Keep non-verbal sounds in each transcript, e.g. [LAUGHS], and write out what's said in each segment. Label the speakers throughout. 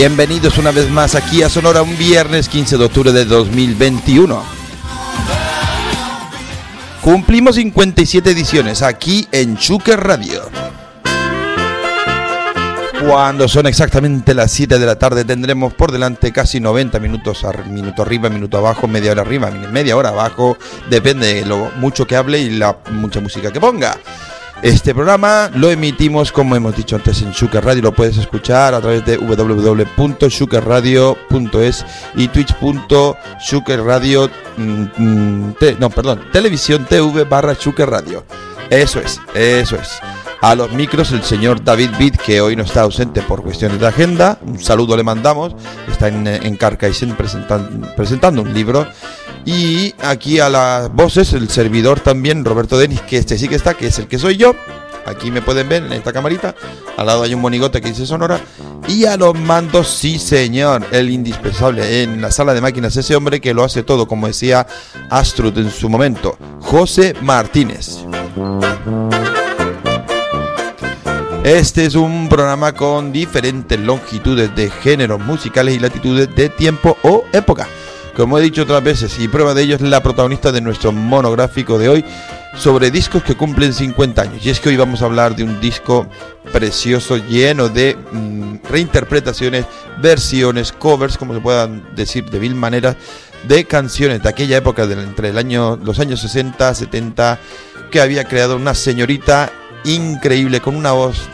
Speaker 1: Bienvenidos una vez más aquí a Sonora un viernes 15 de octubre de 2021. Cumplimos 57 ediciones aquí en Chuque Radio. Cuando son exactamente las 7 de la tarde tendremos por delante casi 90 minutos, minuto arriba, minuto abajo, media hora arriba, media hora abajo, depende de lo mucho que hable y la mucha música que ponga. Este programa lo emitimos, como hemos dicho antes, en Shuker Radio. Lo puedes escuchar a través de www.shukerradio.es y twitch.shukerradio. Mm, mm, no, perdón, televisión TV barra Shuker Radio. Eso es, eso es. A los micros el señor David Bid, que hoy no está ausente por cuestiones de agenda. Un saludo le mandamos. Está en, en Carcaixent presentando un libro y aquí a las voces, el servidor también, Roberto Denis, que este sí que está, que es el que soy yo. Aquí me pueden ver en esta camarita. Al lado hay un monigote que dice Sonora. Y a los mandos, sí señor, el indispensable. En la sala de máquinas, ese hombre que lo hace todo, como decía Astrud en su momento, José Martínez. Este es un programa con diferentes longitudes de géneros musicales y latitudes de tiempo o época. Como he dicho otras veces, y prueba de ello es la protagonista de nuestro monográfico de hoy sobre discos que cumplen 50 años. Y es que hoy vamos a hablar de un disco precioso, lleno de mm, reinterpretaciones, versiones, covers, como se puedan decir de mil maneras, de canciones de aquella época, de, entre el año, los años 60, 70, que había creado una señorita increíble, con una voz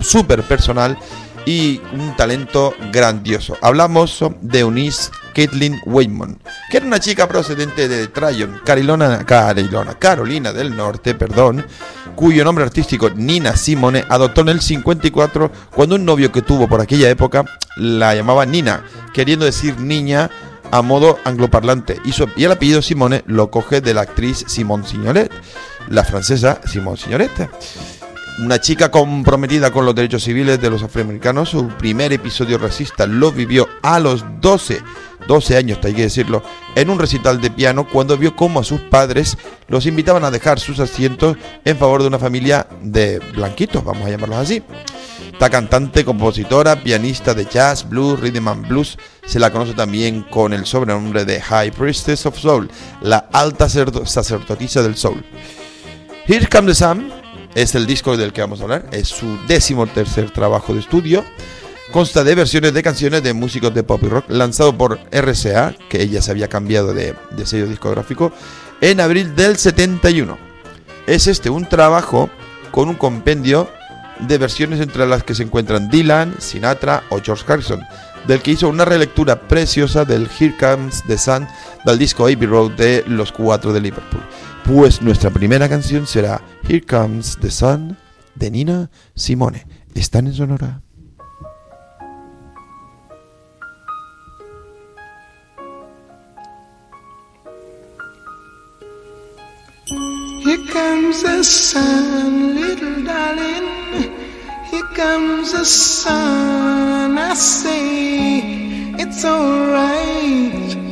Speaker 1: súper personal y un talento grandioso. Hablamos de Eunice Caitlin Waymon, que era una chica procedente de Tryon, Carolina, Carolina, Carolina del Norte, perdón, cuyo nombre artístico Nina Simone adoptó en el 54 cuando un novio que tuvo por aquella época la llamaba Nina, queriendo decir niña a modo angloparlante, y, y el apellido Simone lo coge de la actriz Simone Signoret, la francesa Simone Signoret una chica comprometida con los derechos civiles de los afroamericanos, su primer episodio racista lo vivió a los 12, 12 años, hay que decirlo, en un recital de piano cuando vio cómo a sus padres los invitaban a dejar sus asientos en favor de una familia de blanquitos, vamos a llamarlos así. Esta cantante, compositora, pianista de jazz, blues, rhythm and blues, se la conoce también con el sobrenombre de High Priestess of Soul, la alta sacerdotisa del soul. Here Comes the Sun es el disco del que vamos a hablar, es su décimo tercer trabajo de estudio. Consta de versiones de canciones de músicos de pop y rock lanzado por RCA, que ella se había cambiado de, de sello discográfico, en abril del 71. Es este un trabajo con un compendio de versiones entre las que se encuentran Dylan, Sinatra o George Harrison, del que hizo una relectura preciosa del Here Comes the Sun del disco Abbey Road de los cuatro de Liverpool. Pues nuestra primera canción será Here Comes the Sun de Nina Simone. Están en Sonora.
Speaker 2: Here comes the sun, little darling. Here comes the sun. I say it's alright.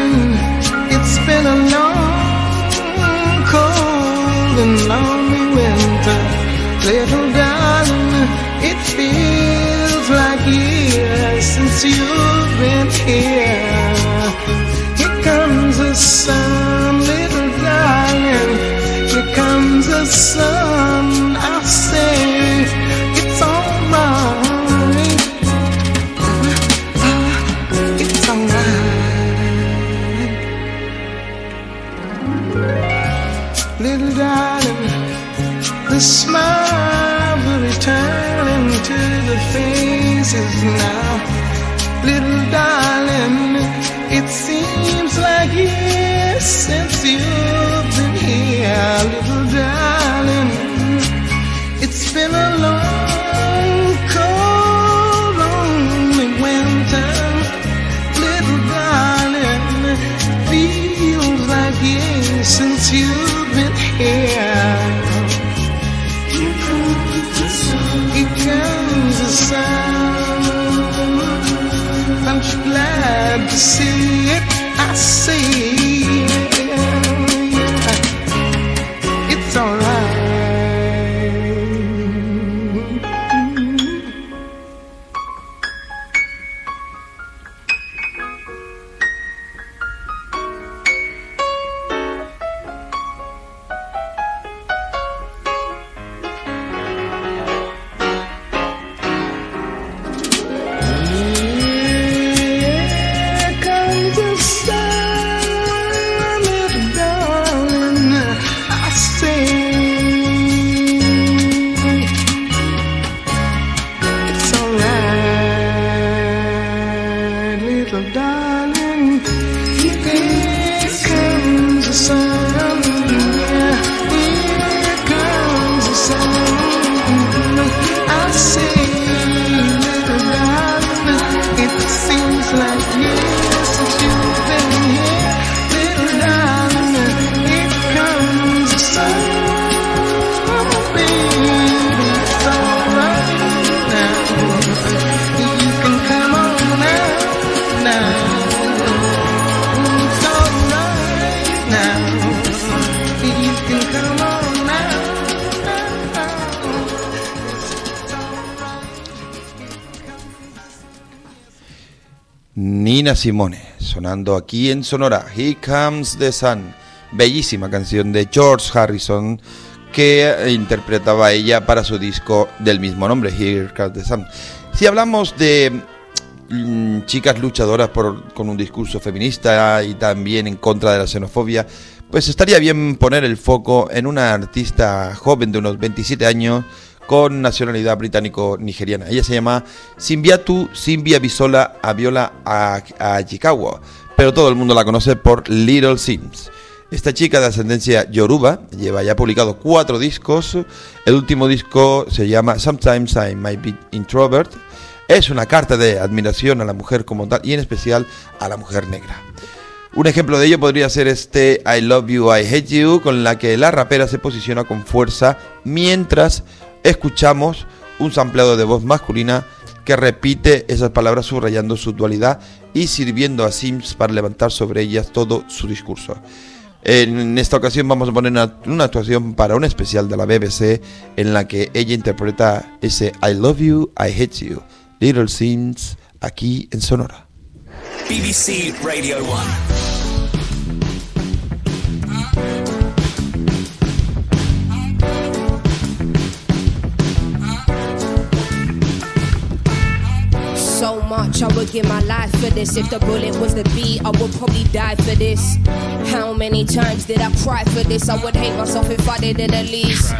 Speaker 2: since you've been here. Here comes the sun, little darling. Here comes the sun. I say it's alright. Ah, it's alright. Little darling, the smile will return into the faces now. Little darling, it seems like years since
Speaker 1: Simone, sonando aquí en Sonora. Here Comes the Sun. Bellísima canción de George Harrison que interpretaba ella para su disco del mismo nombre, Here Comes the Sun. Si hablamos de mm, chicas luchadoras por- con un discurso feminista y también en contra de la xenofobia, pues estaría bien poner el foco en una artista joven de unos 27 años con nacionalidad británico-nigeriana. Ella se llama Simbiatu Simbia Bisola Aviola Ajikawa, pero todo el mundo la conoce por Little Sims. Esta chica de ascendencia yoruba lleva ya publicado cuatro discos. El último disco se llama Sometimes I Might Be Introvert. Es una carta de admiración a la mujer como tal y en especial a la mujer negra. Un ejemplo de ello podría ser este I Love You, I Hate You, con la que la rapera se posiciona con fuerza mientras escuchamos un sampleado de voz masculina que repite esas palabras subrayando su dualidad y sirviendo a Sims para levantar sobre ellas todo su discurso. En esta ocasión vamos a poner una, actuación para un especial de la BBC en la que ella interpreta ese I Love You, I Hate You, Little Sims, aquí en Sonora.
Speaker 3: BBC Radio 1.
Speaker 4: I would give my life for this. If the bullet was the beat, I would probably die for this. How many times did I cry for this? I would hate myself if I didn't at least.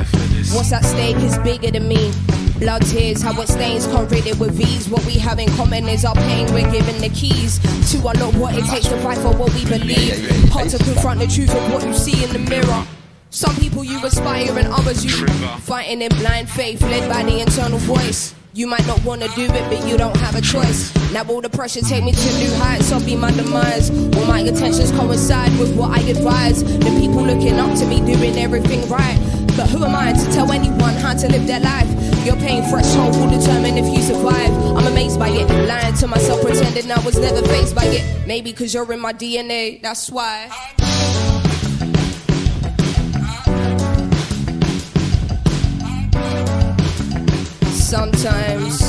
Speaker 4: What's at stake is bigger than me. Blood tears, how it stains, it with ease. What we have in common is our pain, we're given the keys to unlock what it takes to fight for what we believe. Hard to confront the truth of what you see in the mirror. Some people you aspire and others you fighting in blind faith, led by the internal voice. You might not wanna do it, but you don't have a choice. Now all the pressure take me to new heights, I'll be my demise. All my intentions coincide with what I advise. The people looking up to me doing everything right. But who am I to tell anyone how to live their life? Your pain threshold will determine if you survive. I'm amazed by it, lying to myself, pretending I was never faced by it. Maybe cause you're in my DNA, that's why. Sometimes,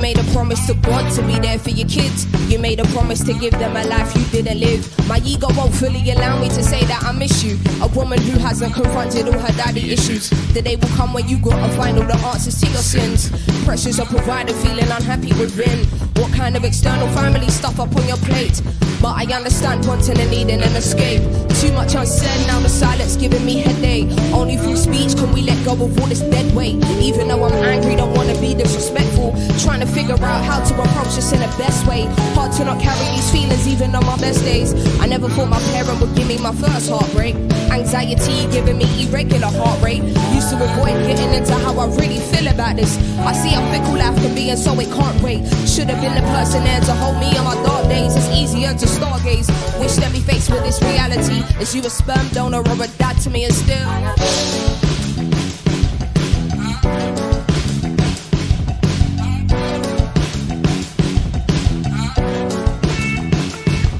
Speaker 4: You made a promise to God to be there for your kids. You made a promise to give them a life you didn't live. My ego won't fully allow me to say that I miss you. A woman who hasn't confronted all her daddy issues. The day will come when you gotta find all the answers to your sins. Pressures of providing, feeling unhappy within. What kind of external family stuff up on your plate? But I understand wanting and needing an escape. Too much unsaid, now the silence giving me headache. Only through speech can we let go of all this dead weight. Even though I'm angry, don't wanna be disrespectful. Trying to figure out how to approach this in the best way. Hard to not carry these feelings even on my best days. I never thought my parent would give me my first heartbreak. Anxiety giving me irregular heart rate. Used to avoid getting into how I really feel about this. I see how fickle life can be, and so it can't wait. Should have been the person there to hold me on my dark days. It's easier to stargaze. Wish that me faced with this reality. Is you a sperm donor or a dad to me and still?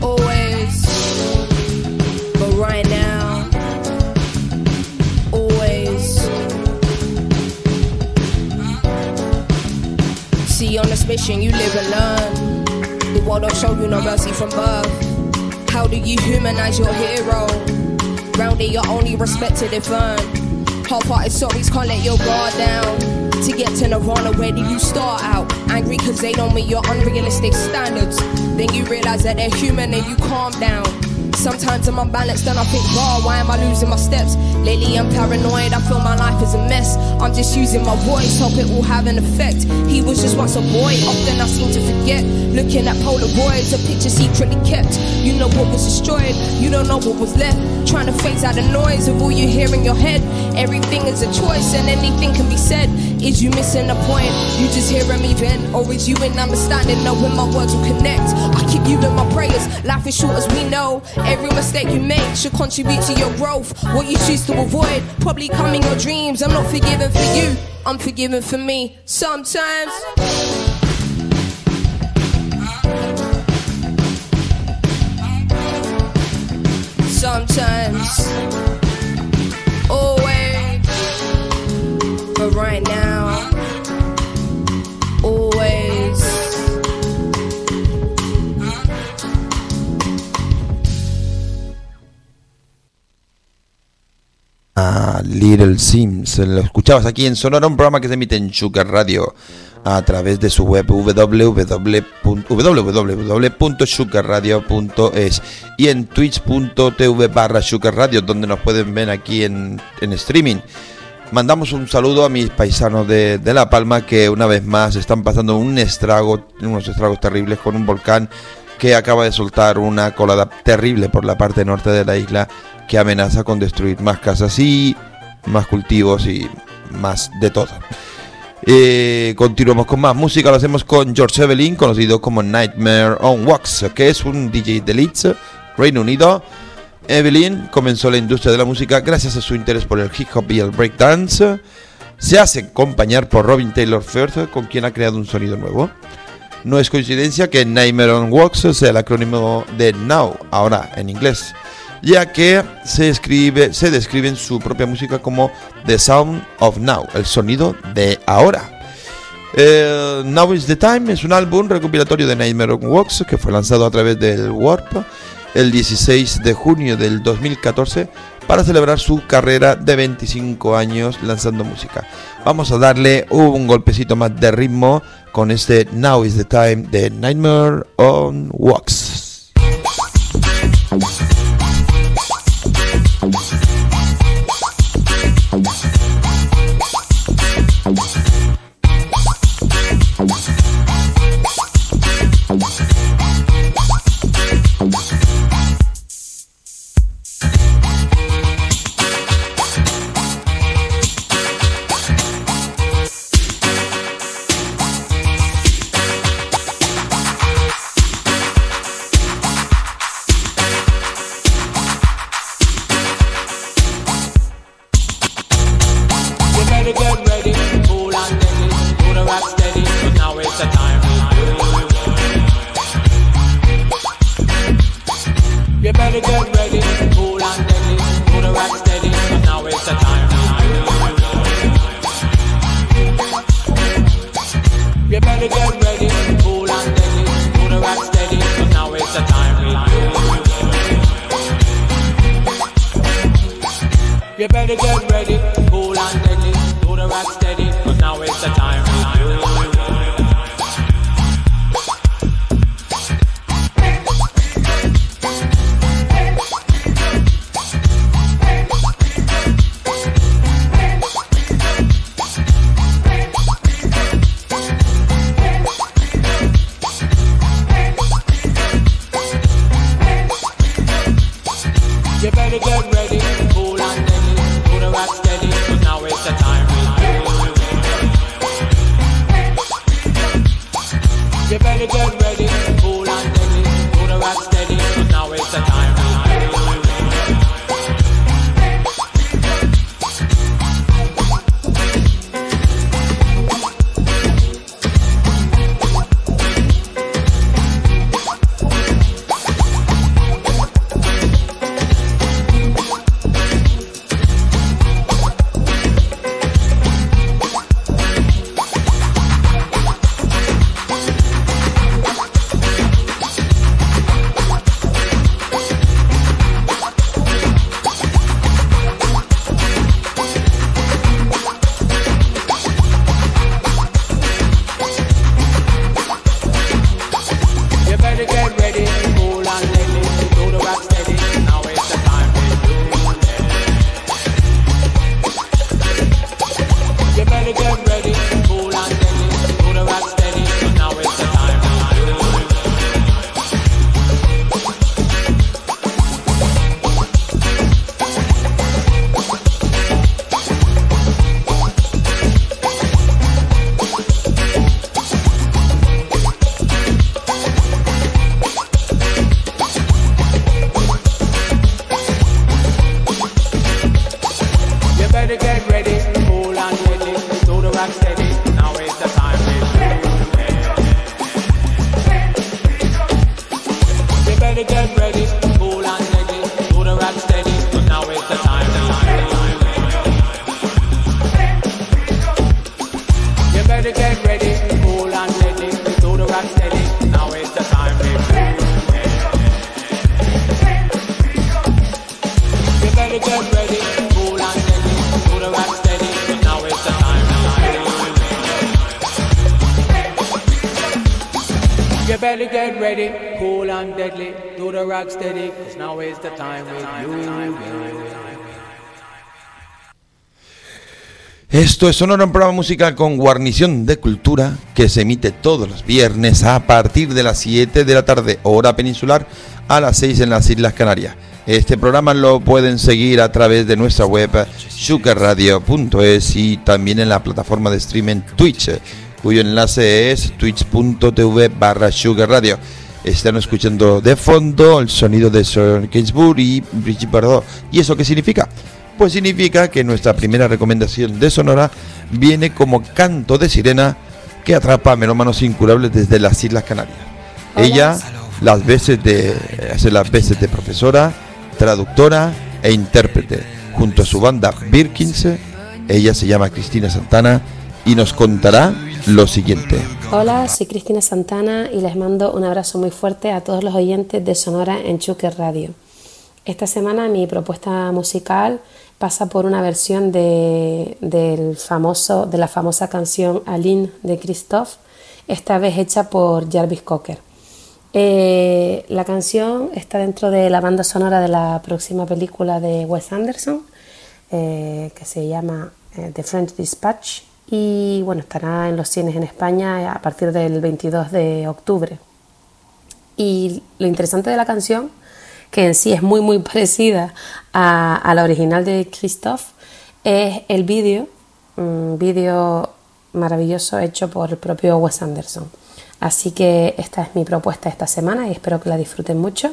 Speaker 4: Always, but right now, always. See, on this mission, you live and learn. The world don't show you no mercy from birth. How do you humanize your hero? Round you're only respected if earned. Half-hearted stories can't let your guard down. To get to Nirvana, where do you start out? Angry cause they don't meet your unrealistic standards. Then you realize that they're human and you calm down. Sometimes I'm unbalanced and I think, why am I losing my steps? Lately I'm paranoid, I feel my life is a mess. I'm just using my voice, hope it will have an effect. He was just once a boy, often I seem to forget. Looking at Polaroids, a picture secretly kept. You know what was destroyed, you don't know what was left. Trying to phase out the noise of all you hear in your head. Everything is a choice and anything can be said. Is you missing the point? You just hearing me vent? Or is you in understanding, knowing my words will connect? I keep you in my prayers, life is short as we know. Every mistake you make should contribute to your growth. What you choose to avoid, probably come in your dreams. I'm not forgiven for you, I'm forgiven for me. Sometimes. Sometimes.
Speaker 1: Little Sims. Lo escuchabas aquí en Sonora, un programa que se emite en Sugar Radio a través de su web www www.sugarradio.es y en twitch.tv barra Sugar Radio, donde nos pueden ver aquí en, en streaming. Mandamos un saludo a mis paisanos de, de La Palma que una vez más están pasando un estrago, unos estragos terribles con un volcán que acaba de soltar una colada terrible por la parte norte de la isla que amenaza con destruir más casas y más cultivos y más de todo. Eh, continuamos con más música, lo hacemos con George Evelyn, conocido como Nightmare on Wax, que es un DJ de Leeds, Reino Unido. Evelyn comenzó la industria de la música gracias a su interés por el hip hop y el breakdance. Se hace acompañar por Robin Taylor Firth, con quien ha creado un sonido nuevo. No es coincidencia que Nightmare on Wax sea el acrónimo de Now, ahora en inglés, ya que se, escribe, se describe en su propia música como The Sound of Now, el sonido de ahora. Eh, Now is the Time es un álbum recopilatorio de Nightmare on Wax que fue lanzado a través del Warp el 16 de junio del 2014 para celebrar su carrera de 25 años lanzando música. Vamos a darle un golpecito más de ritmo con este Now is the Time de Nightmare on Wax. Esto es Sonora, un programa musical con guarnición de cultura que se emite todos los viernes a partir de las 7 de la tarde, hora peninsular, a las 6 en las Islas Canarias. Este programa lo pueden seguir a través de nuestra web sugarradio.es y también en la plataforma de streaming Twitch, cuyo enlace es twitch.tv barra sugarradio. Están escuchando de fondo el sonido de Sir Gainsbourg y Brigitte Bardot. ¿Y eso qué significa? Pues significa que nuestra primera recomendación de Sonora viene como canto de sirena que atrapa a melómanos incurables desde las Islas Canarias. Ella las veces de, hace las veces de profesora, traductora e intérprete. Junto a su banda Birkins, ella se llama Cristina Santana y nos contará lo siguiente.
Speaker 5: Hola, soy Cristina Santana y les mando un abrazo muy fuerte a todos los oyentes de Sonora en Chuque Radio. Esta semana mi propuesta musical pasa por una versión de, del famoso, de la famosa canción Aline de Christophe, esta vez hecha por Jarvis Cocker. Eh, la canción está dentro de la banda sonora de la próxima película de Wes Anderson, eh, que se llama eh, The French Dispatch, y bueno, estará en los cines en España a partir del 22 de octubre. Y lo interesante de la canción, que en sí es muy muy [LAUGHS] parecida a, a la original de Christophe, es el vídeo, un vídeo maravilloso hecho por el propio Wes Anderson. Así que esta es mi propuesta esta semana y espero que la disfruten mucho.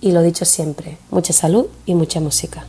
Speaker 5: Y lo dicho siempre, mucha salud y mucha música.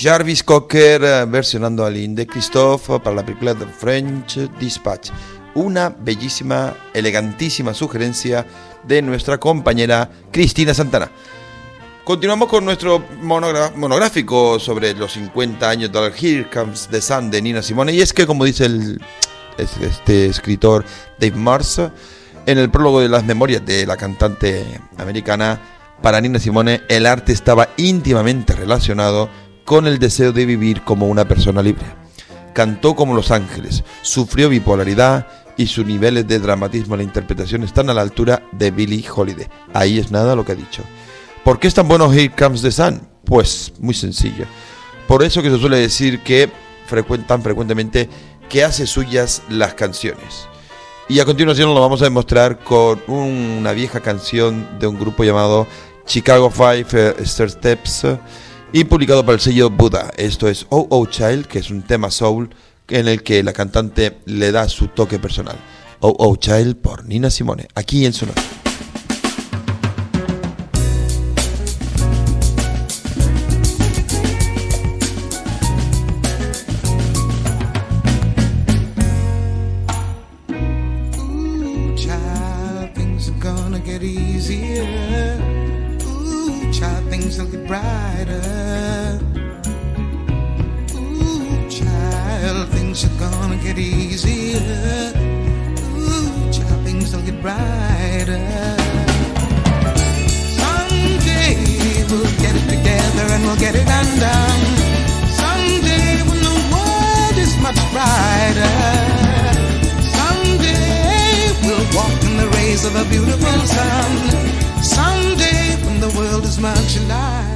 Speaker 1: Jarvis Cocker eh, versionando a Lynn de Christophe para la película The French Dispatch. Una bellísima, elegantísima sugerencia de nuestra compañera Cristina Santana. Continuamos con nuestro monográfico sobre los 50 años del Here Comes the Sun de Nina Simone. Y es que, como dice el, es- este escritor Dave Mars, en el prólogo de las memorias de la cantante americana, para Nina Simone el arte estaba íntimamente relacionado con el deseo de vivir como una persona libre. Cantó como Los Ángeles, sufrió bipolaridad y sus niveles de dramatismo en la interpretación están a la altura de Billie Holiday. Ahí es nada lo que ha dicho. ¿Por qué es tan bueno Here Comes the Sun? Pues muy sencillo. Por eso que se suele decir que tan frecuentemente que hace suyas las canciones. Y a continuación lo vamos a demostrar con una vieja canción de un grupo llamado Chicago Five eh, Star Steps y publicado para el sello Buddha. Esto es Oh Oh Child, que es un tema soul en el que la cantante le da su toque personal. Oh Oh Child por Nina Simone, aquí en Sonora.
Speaker 2: Get it undone. Someday when the world is much brighter. Someday we'll walk in the rays of a beautiful sun. Someday when the world is much lighter.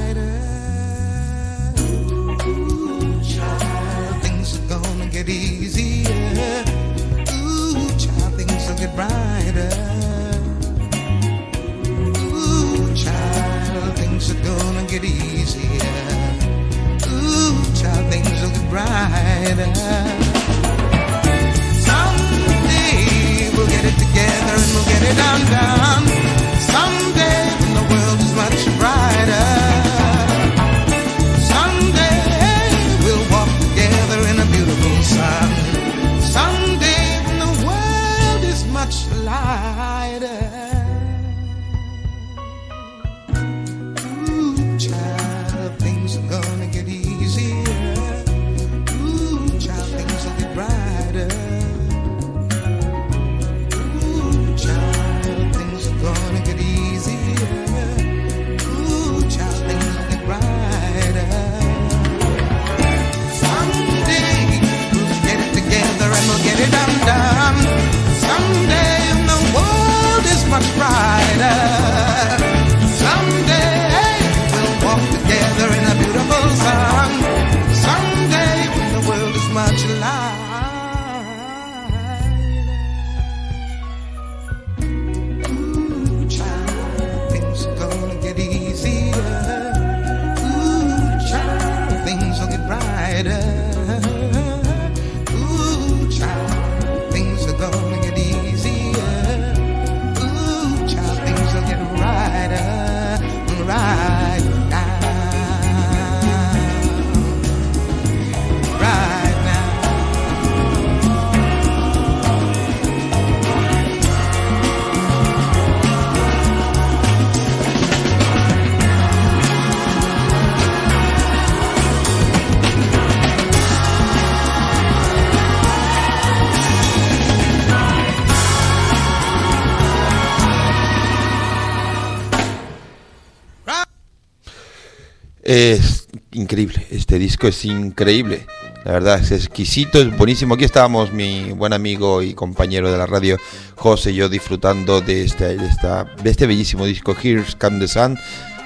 Speaker 1: Es increíble, este disco es increíble. La verdad es exquisito, es buenísimo. Aquí estábamos mi buen amigo y compañero de la radio, José y yo, disfrutando de este, de este bellísimo disco, Here's Come the Sun,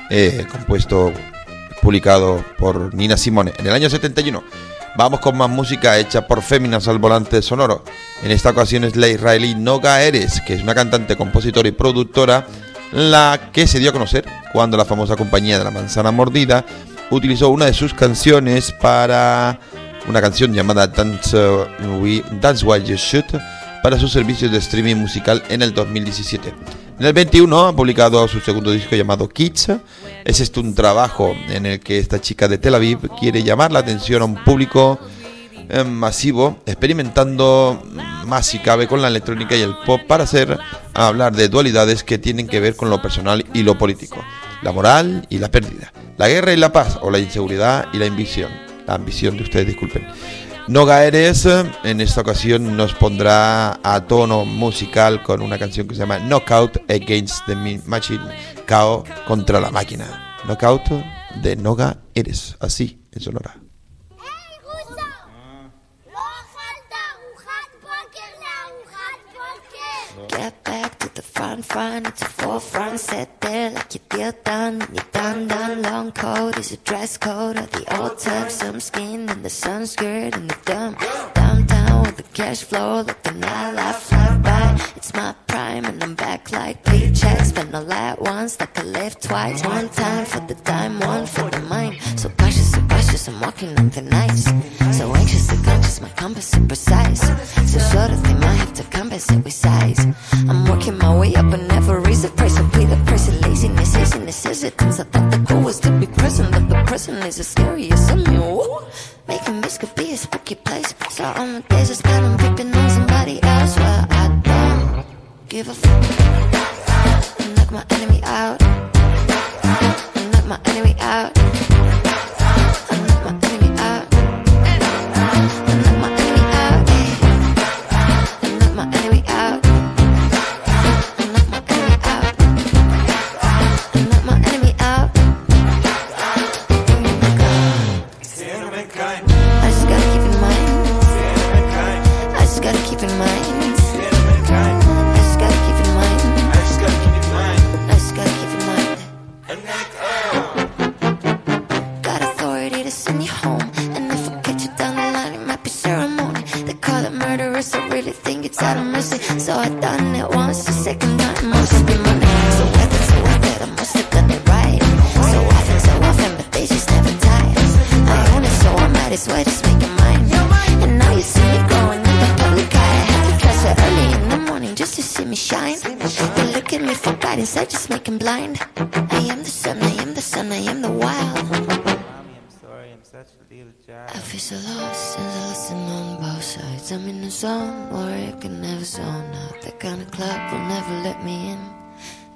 Speaker 1: eh, compuesto, publicado por Nina Simone en el año 71. Vamos con más música hecha por féminas al volante sonoro. En esta ocasión es la israelí Noga Eres, que es una cantante, compositora y productora, la que se dio a conocer cuando la famosa compañía de la manzana mordida utilizó una de sus canciones para una canción llamada Dance, We- Dance While You Shoot para sus servicios de streaming musical en el 2017. En el 21 ha publicado su segundo disco llamado Kids. Es este un trabajo en el que esta chica de Tel Aviv quiere llamar la atención a un público eh, masivo, experimentando más si cabe con la electrónica y el pop para hacer hablar de dualidades que tienen que ver con lo personal y lo político, la moral y la pérdida, la guerra y la paz o la inseguridad y la ambición, la ambición de ustedes, disculpen. Noga Eres en esta ocasión nos pondrá a tono musical con una canción que se llama Knockout Against the Machine, KO contra la máquina. Knockout de Noga Eres, así en Sonora.
Speaker 6: The front, front, it's a forefront. Sit there like you feel done. You're done, done. Long coat is a dress code of the old time. Some skin and the sun skirt and the dumb. Downtown with the cash flow, let the nightlife fly by. It's my prime and I'm back like paychecks. Spend a lot once, like I live twice. One time for the dime, one for the mind. So cautious, I'm walking on the nights. So anxious anxiously conscious, my compass is precise. So short of they might have to compensate with size. I'm working my way up and never raise the price. I pay the price of laziness, laziness, hesitance. I thought the goal was to be present, but the present is as scary as. Woo! Making this could be a spooky place. So on the days I spend, I'm picking on somebody else. Well, I don't give a fuck. I knock my enemy out. I knock my enemy out. I knock my enemy out. I knock my it's out of mercy. So I done it once, the second time must be money. So worth so worth I must have done it right. So often, so often, but they just never tire. I own it, so I might as well just make it mine. And now you see me growing in the public eye. I had to dress so early in the morning just to see me shine. They look at me for guidance, I just make 'em blind. I am the sun, I am the sun, I am the wild. I feel so lost and I listen on both sides. I'm in a zone where I can never zone out. That kind of club will never let me in.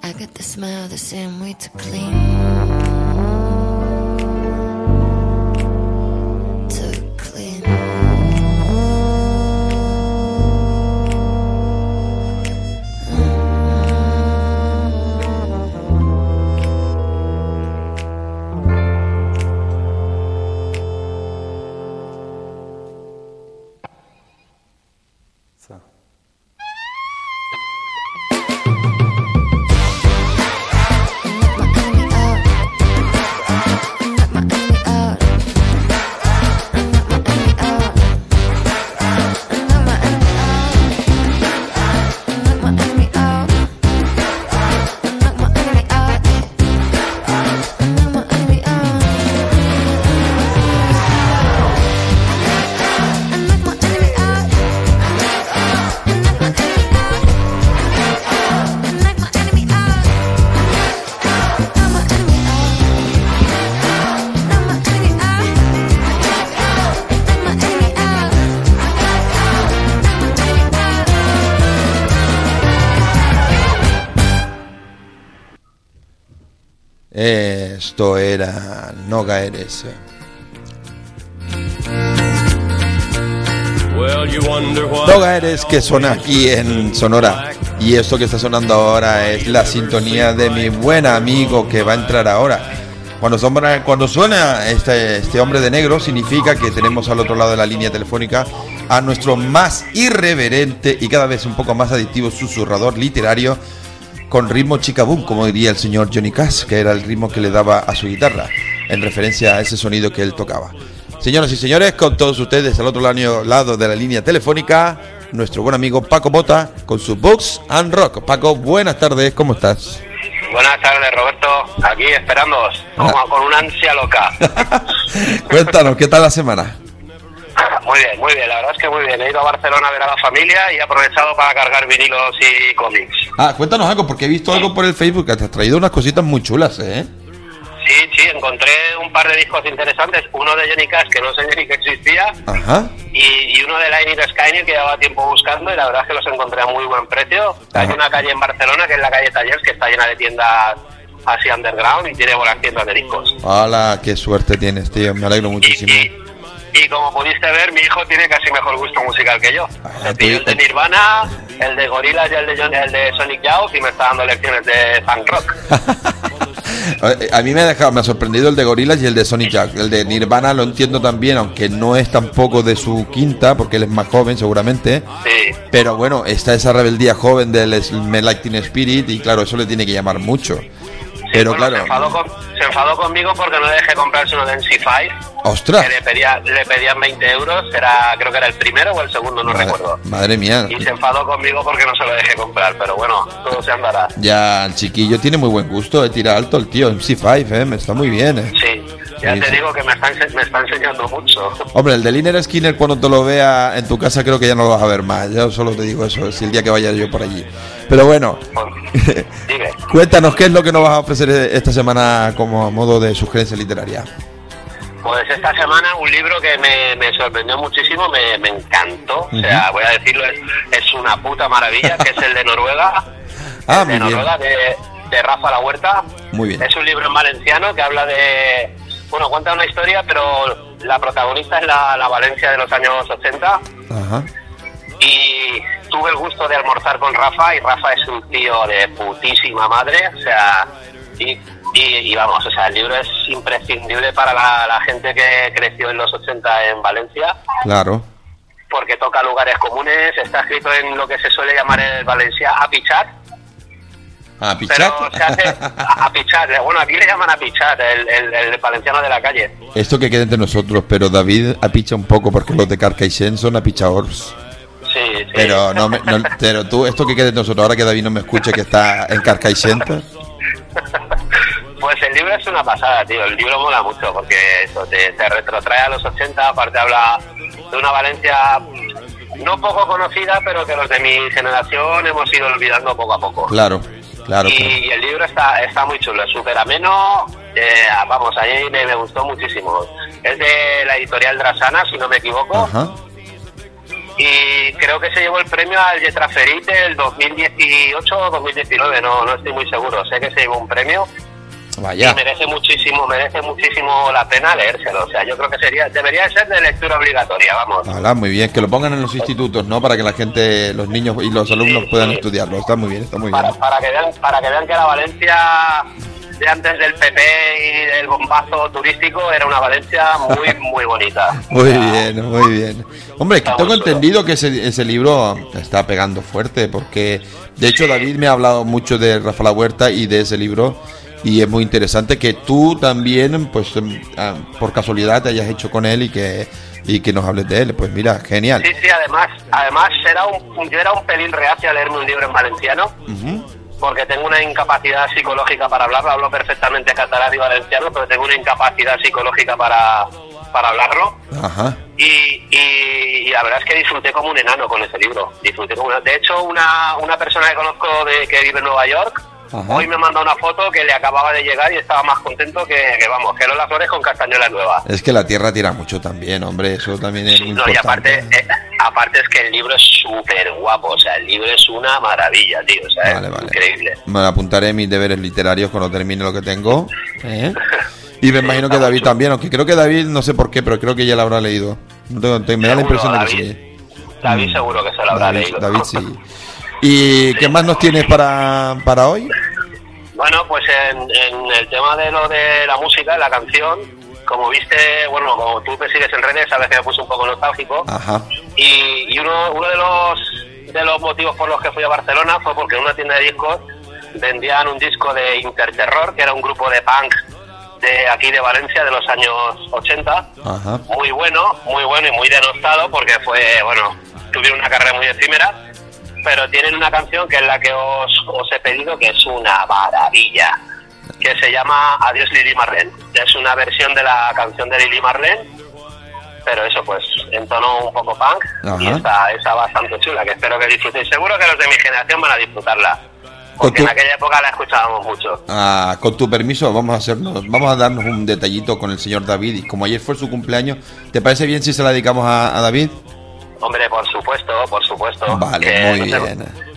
Speaker 6: I got the smell the same way to clean.
Speaker 1: Noga Eres que suena aquí en Sonora. Y esto que está sonando ahora es la sintonía de mi buen amigo que va a entrar ahora. Cuando, sombra- cuando suena este, este hombre de negro, significa que tenemos al otro lado de la línea telefónica a nuestro más irreverente y cada vez un poco más adictivo susurrador literario con ritmo chicabum, como diría el señor Johnny Cash, que era el ritmo que le daba a su guitarra, en referencia a ese sonido que él tocaba. Señoras y señores, con todos ustedes al otro lado de la línea telefónica, nuestro buen amigo Paco Mota con su Books and Rock. Paco, buenas tardes, ¿cómo estás?
Speaker 7: Buenas tardes, Roberto. Aquí esperándoos, como con una ansia loca. [LAUGHS]
Speaker 1: Cuéntanos, ¿qué tal la semana?
Speaker 7: Muy bien, muy bien. La verdad es que muy bien. He ido a Barcelona a ver a la familia y he aprovechado para cargar vinilos y cómics.
Speaker 1: Ah, cuéntanos algo, porque he visto algo por el Facebook que te has traído unas cositas muy chulas, ¿eh?
Speaker 7: Sí, sí, encontré un par de discos interesantes. Uno de Johnny Cash, que no sabía ni que existía,
Speaker 1: Ajá.
Speaker 7: y, y uno de Lightning Skyner que llevaba tiempo buscando y la verdad es que los encontré a muy buen precio. Hay una calle en Barcelona que es la calle Tallers que está llena de tiendas así underground y tiene buenas tiendas de discos.
Speaker 1: Hola, qué suerte tienes, tío. Me alegro muchísimo.
Speaker 7: Y como pudiste ver, mi hijo tiene casi mejor gusto musical que yo.
Speaker 1: Ah,
Speaker 7: pilló el de Nirvana, el de Gorillaz y el de, John- el de Sonic Youth y me está dando lecciones de punk rock. [LAUGHS]
Speaker 1: A mí me ha dejado, me ha sorprendido el de Gorillaz y el de Sonic Jack. El de Nirvana lo entiendo también, aunque no es tampoco de su quinta, porque él es más joven seguramente.
Speaker 7: Sí.
Speaker 1: Pero bueno, está esa rebeldía joven del Teen Spirit y claro, eso le tiene que llamar mucho. Pero
Speaker 7: Bueno,
Speaker 1: claro,
Speaker 7: se, enfadó con- se enfadó conmigo porque no le dejé comprarse uno de NC5.
Speaker 1: ostras,
Speaker 7: Que le, pedía, le pedían 20 euros, era, creo que era el primero o el segundo, no
Speaker 1: madre,
Speaker 7: recuerdo.
Speaker 1: madre mía.
Speaker 7: Y se enfadó conmigo porque no se lo dejé comprar, pero bueno, todo se andará.
Speaker 1: Ya el chiquillo tiene muy buen gusto de tirar alto el tío, MC5, eh, me está muy bien. eh.
Speaker 7: Sí, ya te digo que me está, me está enseñando mucho.
Speaker 1: Hombre, el de Liner Skinner cuando te lo vea en tu casa creo que ya no lo vas a ver más. Yo solo te digo eso, si el día que vaya yo por allí. Pero bueno,
Speaker 7: Dime. [LAUGHS]
Speaker 1: cuéntanos qué es lo que nos vas a ofrecer esta semana como a modo de sugerencia literaria.
Speaker 7: Pues esta semana un libro que me, me sorprendió muchísimo, me, me encantó. O sea, voy a decirlo, es, es una puta maravilla, que es el de Noruega. [LAUGHS]
Speaker 1: Ah,
Speaker 7: el de. Noruega, de, de Rafa La Huerta.
Speaker 1: Muy bien.
Speaker 7: Es un libro en valenciano que habla de... Bueno, cuenta una historia, pero la protagonista es la, la Valencia de los años 80.
Speaker 1: Ajá.
Speaker 7: Y tuve el gusto de almorzar con Rafa y Rafa es un tío de putísima madre, o sea, y, y, y vamos, o sea, el libro es imprescindible para la, la gente que creció en los 80 en Valencia,
Speaker 1: Claro.
Speaker 7: porque toca lugares comunes, está escrito en lo que se suele llamar el Valencia apichat, Pero
Speaker 1: Pichat.
Speaker 7: se hace a- apichat, bueno, aquí le llaman apichat, el, el, el valenciano de la calle.
Speaker 1: Esto que queda entre nosotros, pero David apicha un poco porque los de Carcaixent son apichadores.
Speaker 7: Sí, sí.
Speaker 1: Pero no, no- pero tú, esto que queda entre nosotros, ahora que David no me escuche que está en Carcaixent.
Speaker 7: Pues el libro es una pasada, tío. El libro mola mucho porque eso te, te retrotrae a los 80. Aparte, habla de una Valencia mm, no poco conocida, pero que los de mi generación hemos ido olvidando poco a poco.
Speaker 1: Claro, claro,
Speaker 7: y,
Speaker 1: claro.
Speaker 7: el libro está, está muy chulo, es súper ameno. eh, vamos, a mí me, me gustó muchísimo. Es de la editorial Drasana, si no me equivoco.
Speaker 1: Ajá.
Speaker 7: Y creo que se llevó el premio al Yetraferit del 2018 o 2019, no, no estoy muy seguro. Sé que se llevó un premio.
Speaker 1: Vaya.
Speaker 7: Y merece muchísimo, merece muchísimo la pena leérselo. O sea, yo creo que sería, debería ser de lectura obligatoria, vamos.
Speaker 1: Hola, muy bien. Que lo pongan en los institutos, ¿no? Para que la gente, los niños y los alumnos puedan estudiarlo. Está muy bien, está muy bien.
Speaker 7: Para, que vean, para que vean que la Valencia de antes del PP y del bombazo turístico era una Valencia muy, [LAUGHS] muy bonita.
Speaker 1: Muy bien, muy bien. Hombre,
Speaker 7: Está
Speaker 1: tengo entendido que ese, ese libro está pegando fuerte, porque de hecho David me ha hablado mucho de Rafa La Huerta y de ese libro, y es muy interesante que tú también, pues em, ah, por casualidad, te hayas hecho con él y que, y que nos hables de él. Pues mira, genial.
Speaker 7: Sí, sí, además, además era un, yo era un pelín reacio a leerme un libro en valenciano.
Speaker 1: Ujú.
Speaker 7: porque tengo una incapacidad psicológica para hablarlo, hablo perfectamente catalán y valenciano, pero tengo una incapacidad psicológica para, para hablarlo.
Speaker 1: Ajá.
Speaker 7: Y, y- y la verdad es que disfruté como un enano con ese libro. Disfruté como una- De hecho, una, una persona que conozco de, que vive en Nueva York,
Speaker 1: Ajá.
Speaker 7: hoy me manda una foto que le acababa de llegar y estaba más contento que, que vamos, que Lola Flores con Castañuela Nueva.
Speaker 1: Es que la tierra tira mucho también, hombre, eso también es muy
Speaker 7: No, y aparte, eh, aparte es que el libro es súper guapo, o sea, el libro es una maravilla, tío, o sea,
Speaker 1: Vale,
Speaker 7: es
Speaker 1: vale.
Speaker 7: increíble.
Speaker 1: Me apuntaré mis deberes literarios cuando termine lo que tengo. ¿eh? Y me imagino que David también, aunque creo que David, no sé por qué, pero creo que ya lo habrá leído. No tengo- te- me da la impresión de que
Speaker 7: David.
Speaker 1: sí.
Speaker 7: David
Speaker 1: Mm.
Speaker 7: seguro que se lo habrá
Speaker 1: David,
Speaker 7: leído.
Speaker 1: David sí. [LAUGHS] ¿Y qué más nos tienes para, para hoy?
Speaker 7: Bueno, pues en, en el tema de lo de la música, la canción, como viste, bueno, como tú me sigues en redes, sabes que me puse un poco nostálgico.
Speaker 1: Ajá.
Speaker 7: Y, y uno, uno de los de los motivos por los que fui a Barcelona fue porque en una tienda de discos vendían un disco de Interterror, que era un grupo de punk de aquí de Valencia de los años 80.
Speaker 1: Ajá.
Speaker 7: Muy bueno, muy bueno y muy denostado porque fue, bueno, tuvieron una carrera muy efímera, pero tienen una canción que es la que os, os he pedido, que es una maravilla, que se llama Adiós Lili Marlene. Es una versión de la canción de Lili Marlene, pero eso pues en tono un poco punk y
Speaker 1: Ajá.
Speaker 7: está, está bastante chula, que espero que disfrutéis. Seguro que los de mi generación van a disfrutarla. Porque
Speaker 1: tu-
Speaker 7: en aquella época la escuchábamos mucho.
Speaker 1: Ah, con tu permiso, vamos a hacernos, vamos a darnos un detallito con el señor David. Y como ayer fue su cumpleaños, ¿te parece bien si se la dedicamos a, a David?
Speaker 7: Hombre, por supuesto, por supuesto.
Speaker 1: Vale,
Speaker 7: Que
Speaker 1: muy
Speaker 7: no
Speaker 1: bien.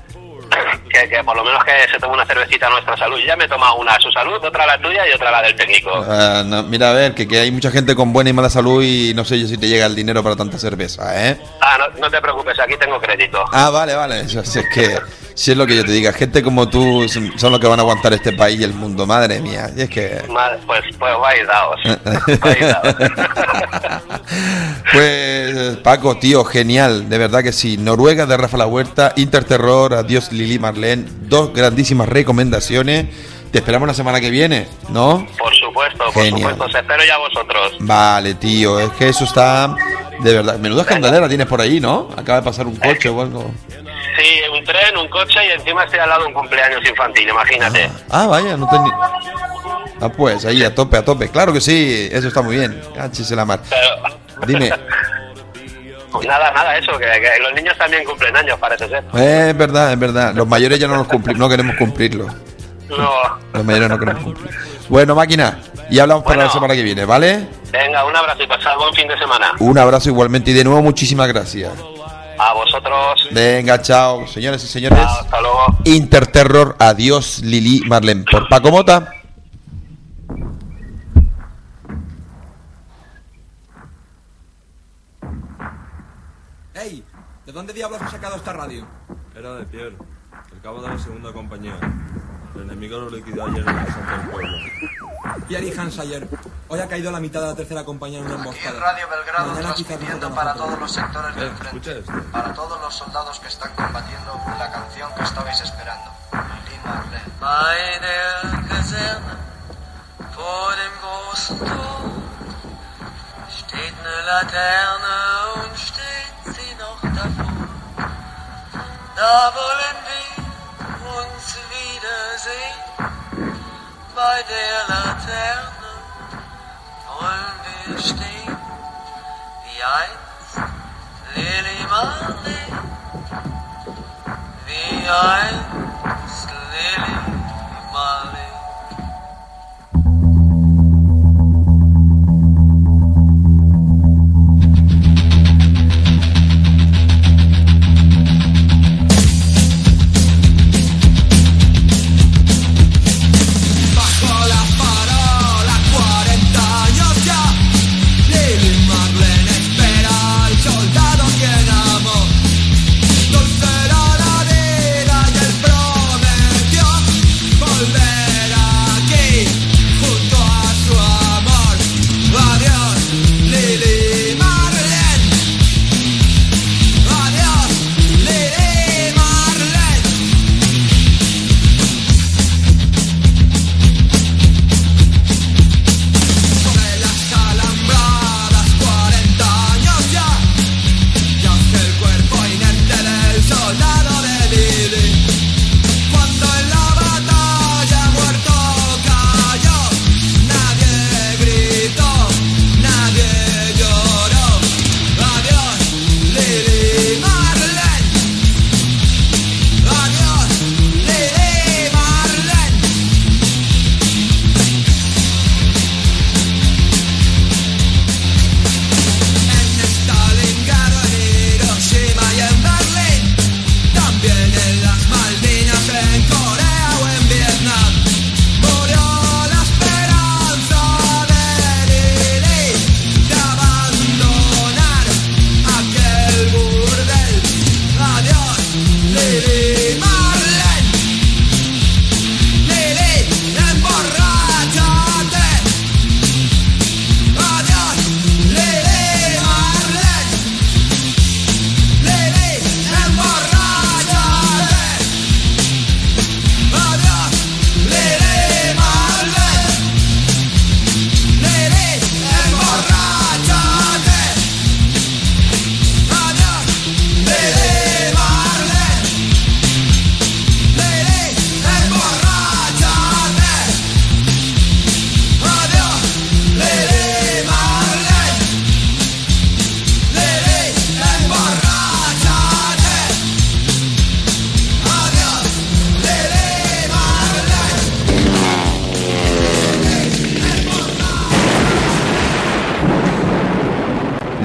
Speaker 7: Que, que por lo menos que se tome una cervecita a nuestra salud. Ya me toma una a su salud, otra a la tuya y otra a la del técnico.
Speaker 1: Ah, no, mira, a ver, que, que hay mucha gente con buena y mala salud y no sé yo si te llega el dinero para tanta cerveza, ¿eh?
Speaker 7: Ah, no, no te preocupes, aquí tengo crédito.
Speaker 1: Ah, vale, vale. Eso, si es que, si es lo que yo te diga, gente como tú son los que van a aguantar este país y el mundo, madre mía. Y es que.
Speaker 7: Pues, pues vais. [LAUGHS]
Speaker 1: Pues Paco, tío, genial, de verdad que sí. Noruega de Rafa La Huerta, Interterror, Adiós Lili Marlene, dos grandísimas recomendaciones. Te esperamos la semana que viene, ¿no?
Speaker 7: Por supuesto, por
Speaker 1: Genial.
Speaker 7: supuesto. Os espero ya vosotros.
Speaker 1: Vale, tío, es que eso está de verdad. Menuda escandalera tienes por ahí, ¿no? Acaba de pasar un coche o algo.
Speaker 7: Sí, un tren, un coche y encima estoy al lado de un cumpleaños infantil, imagínate.
Speaker 1: Ah, vaya, no tenía. Ah, pues ahí, a tope, a tope. Claro que sí, eso está muy bien. Cachis la mar.
Speaker 7: Pero,
Speaker 1: Dime, [LAUGHS]
Speaker 7: pues nada, nada, eso, que, que los niños también cumplen años, parece ser.
Speaker 1: eh, es verdad, es verdad. Los mayores ya no los cumplimos, no queremos cumplirlo.
Speaker 7: No.
Speaker 1: Los mayores no queremos cumplir. Bueno, máquina, y hablamos para la
Speaker 7: Bueno.
Speaker 1: semana que viene, ¿vale?
Speaker 7: Venga, un abrazo y pasad buen fin de semana.
Speaker 1: Un abrazo igualmente y de nuevo muchísimas gracias.
Speaker 7: A vosotros.
Speaker 1: Venga, chao, señores y señores.
Speaker 7: Chao, hasta luego.
Speaker 1: Interterror, adiós Lili Marlene. Por Paco Mota.
Speaker 8: ¡Ey! ¿De dónde diablos has sacado esta radio?
Speaker 9: Era de Pierre, el cabo de la segunda compañía. El enemigo lo liquidó ayer en la casa del pueblo.
Speaker 8: Pierre y Hansayer. Hoy ha caído la mitad de la tercera compañía en una emboscada.
Speaker 10: Radio Belgrado
Speaker 8: Mañana quizás
Speaker 10: transmitiendo para todos los sectores del
Speaker 9: Eh,
Speaker 10: frente, para todos los soldados que están combatiendo la canción que estabais esperando. Marlene.
Speaker 11: Bei Da wollen wir uns wiedersehen. Bei der Laterne wollen wir stehen, wie einst Lili Marlene, wie einst Lili Marlene.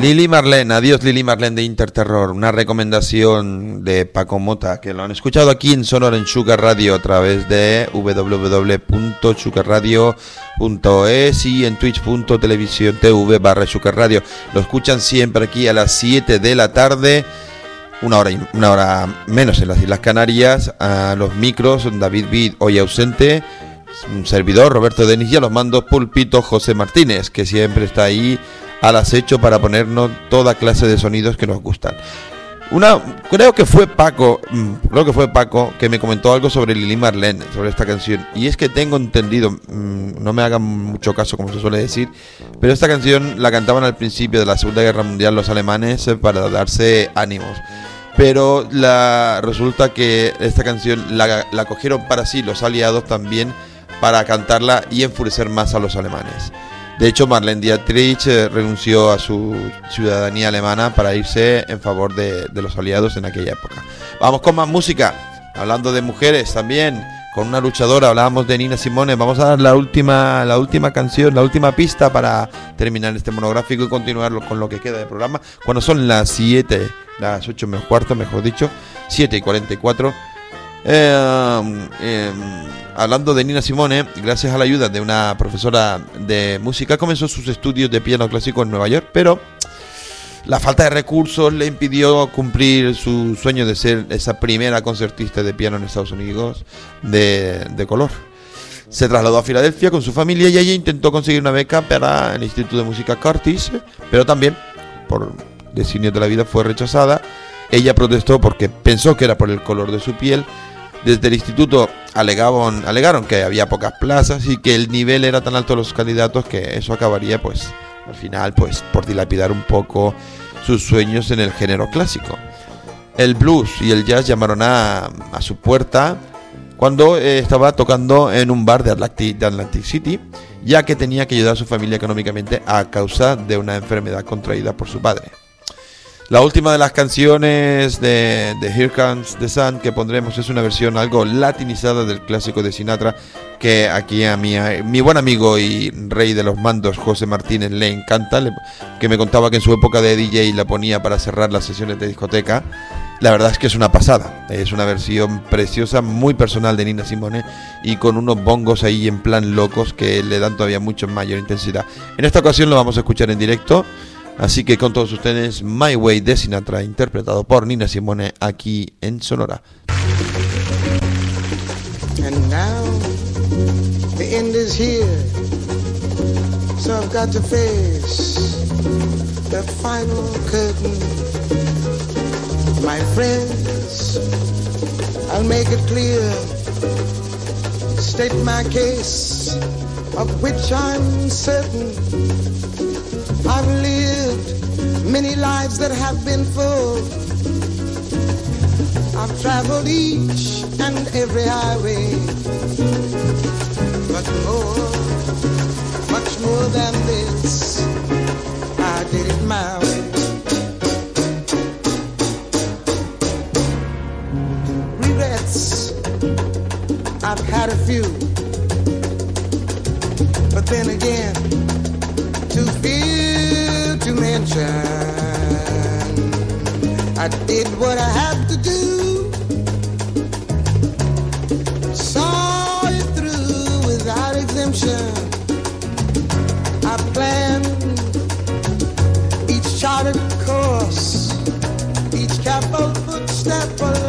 Speaker 8: Lili Marlene,
Speaker 1: adiós Lili Marlene de Interterror, una recomendación de Paco Mota, que lo han escuchado aquí en Sonora en Sugar Radio a través de www.sugarradio.es y en twitch.televisión tv barra Sugar Radio. Lo escuchan siempre aquí a las 7 de la tarde, una hora, una hora menos en las Islas Canarias, a los micros David Vid, hoy ausente, un servidor Roberto Denis y a los mandos Pulpito José Martínez, que siempre está ahí al acecho para ponernos toda clase de sonidos que nos gustan. Una, creo que fue Paco, mm, creo que fue Paco que me comentó algo sobre Lili Marlene, sobre esta canción. Y es que tengo entendido, mm, no me hagan mucho caso como se suele decir, pero esta canción la cantaban al principio de la Segunda Guerra Mundial los alemanes eh, para darse ánimos. Pero la, resulta que esta canción la, la cogieron para sí los aliados también para cantarla y enfurecer más a los alemanes. De hecho, Marlene Dietrich eh, renunció a su ciudadanía alemana para irse en favor de, los aliados en aquella época. Vamos con más música. Hablando de mujeres también, con una luchadora, hablábamos de Nina Simone. Vamos a dar la última, la última canción, la última pista para terminar este monográfico y continuar con lo que queda de programa. Cuando son las 7, las 8 menos cuarto, mejor dicho, 7 y 44. Eh, eh, hablando de Nina Simone, gracias a la ayuda de una profesora de música, comenzó sus estudios de piano clásico en Nueva York, pero la falta de recursos le impidió cumplir su sueño de ser esa primera concertista de piano en Estados Unidos de, de color. Se trasladó a Filadelfia con su familia y allí intentó conseguir una beca para el Instituto de Música Curtis, pero también, por designios de la vida, fue rechazada. Ella protestó porque pensó que era por el color de su piel. Desde el instituto alegaban, alegaron que había pocas plazas y que el nivel era tan alto de los candidatos que eso acabaría, pues, al final, pues, por dilapidar un poco sus sueños en el género clásico. El blues y el jazz llamaron a, a su puerta cuando eh, estaba tocando en un bar de Atlantic, de Atlantic City, ya que tenía que ayudar a su familia económicamente a causa de una enfermedad contraída por su padre. La última de las canciones de, de Here Comes the Sun que pondremos es una versión algo latinizada del clásico de Sinatra que aquí a mi, buen amigo y rey de los mandos José Martínez le encanta, que me contaba que en su época de DJ la ponía para cerrar las sesiones de discoteca. La verdad es que es una pasada, es una versión preciosa, muy personal de Nina Simone y con unos bongos ahí en plan locos que le dan todavía mucho mayor intensidad. En esta ocasión lo vamos a escuchar en directo. Así que con todos ustedes, My Way de Sinatra, interpretado por Nina Simone aquí en Sonora.
Speaker 2: And now the end is here. So I've got to face the final curtain. My friends, I'll make it clear. State my case, of which I'm certain. I've lived many lives that have been full. I've traveled each and every highway. But more, much more than this, I did it my way. Regrets, I've had a few. But then again, mention. I did what I had to do. Saw it through without exemption. I planned each charted course, each careful footstep along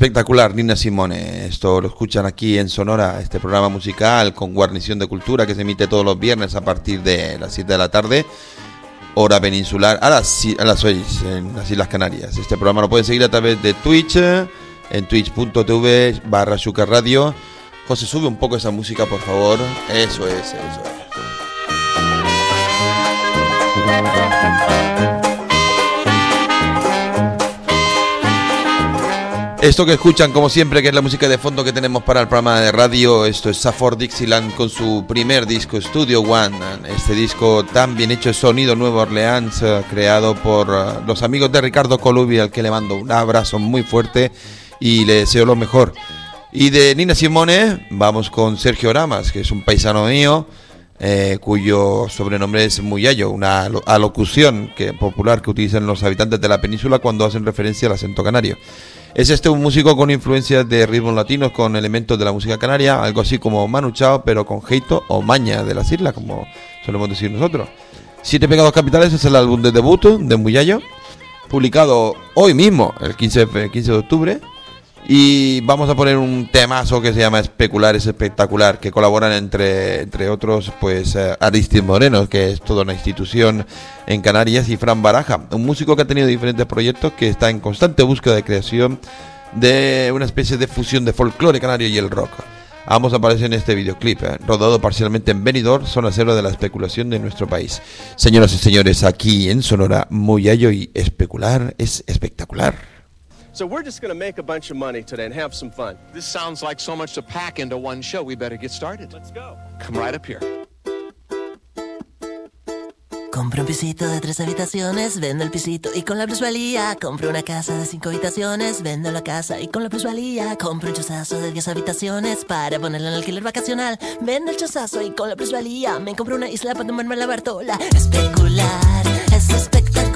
Speaker 1: Espectacular, Nina Simone. Esto lo escuchan aquí en Sonora, este programa musical con guarnición de cultura que se emite todos los viernes a partir de las 7 de la tarde, hora peninsular, a las, a las 6 en las Islas Canarias. Este programa lo pueden seguir a través de Twitch, en twitch.tv barra Radio. José, sube un poco esa música, por favor. Eso es, eso es. Esto que escuchan, como siempre, que es la música de fondo que tenemos para el programa de radio, esto es Safford Dixieland con su primer disco, Studio One. Este disco tan bien hecho, sonido Nueva Orleans, eh, creado por eh, los amigos de Ricardo Colubi, al que le mando un abrazo muy fuerte y le deseo lo mejor. Y de Nina Simone, vamos con Sergio Ramas, que es un paisano mío, eh, cuyo sobrenombre es Muyallo, una alo- alocución que, popular que utilizan los habitantes de la península cuando hacen referencia al acento canario. Es este un músico con influencias de ritmos latinos, con elementos de la música canaria, algo así como Manu Chao, pero con jeito o maña de las islas, como solemos decir nosotros. Siete Pecados Capitales es el álbum de debut de Muyallo, publicado hoy mismo, el 15, de- 15 de octubre. Y vamos a poner un temazo que se llama Especular es espectacular, que colaboran entre, entre otros pues eh, Aristide Moreno, que es toda una institución en Canarias, y Fran Baraja, un músico que ha tenido diferentes proyectos, que está en constante búsqueda de creación de una especie de fusión de folclore canario y el rock. Ambos aparecen en este videoclip, eh, rodado parcialmente en Benidorm, zona cero de la especulación de nuestro país. Señoras y señores, aquí en Sonora, Muyallo y especular es espectacular.
Speaker 12: So we're just going to make a bunch of money today and have some fun.
Speaker 13: This sounds like so much to pack into one show. We better get started. Let's go. Come right up here.
Speaker 14: Compro un pisito de tres habitaciones, vendo el pisito y con la plusvalía. Compro una casa de cinco habitaciones, vendo la casa y con la plusvalía. Compro un chozazo de diez habitaciones para ponerlo en alquiler vacacional. Vendo el chozazo y con la plusvalía me compro una isla para tomarme la Bartola. Especular, es espectacular.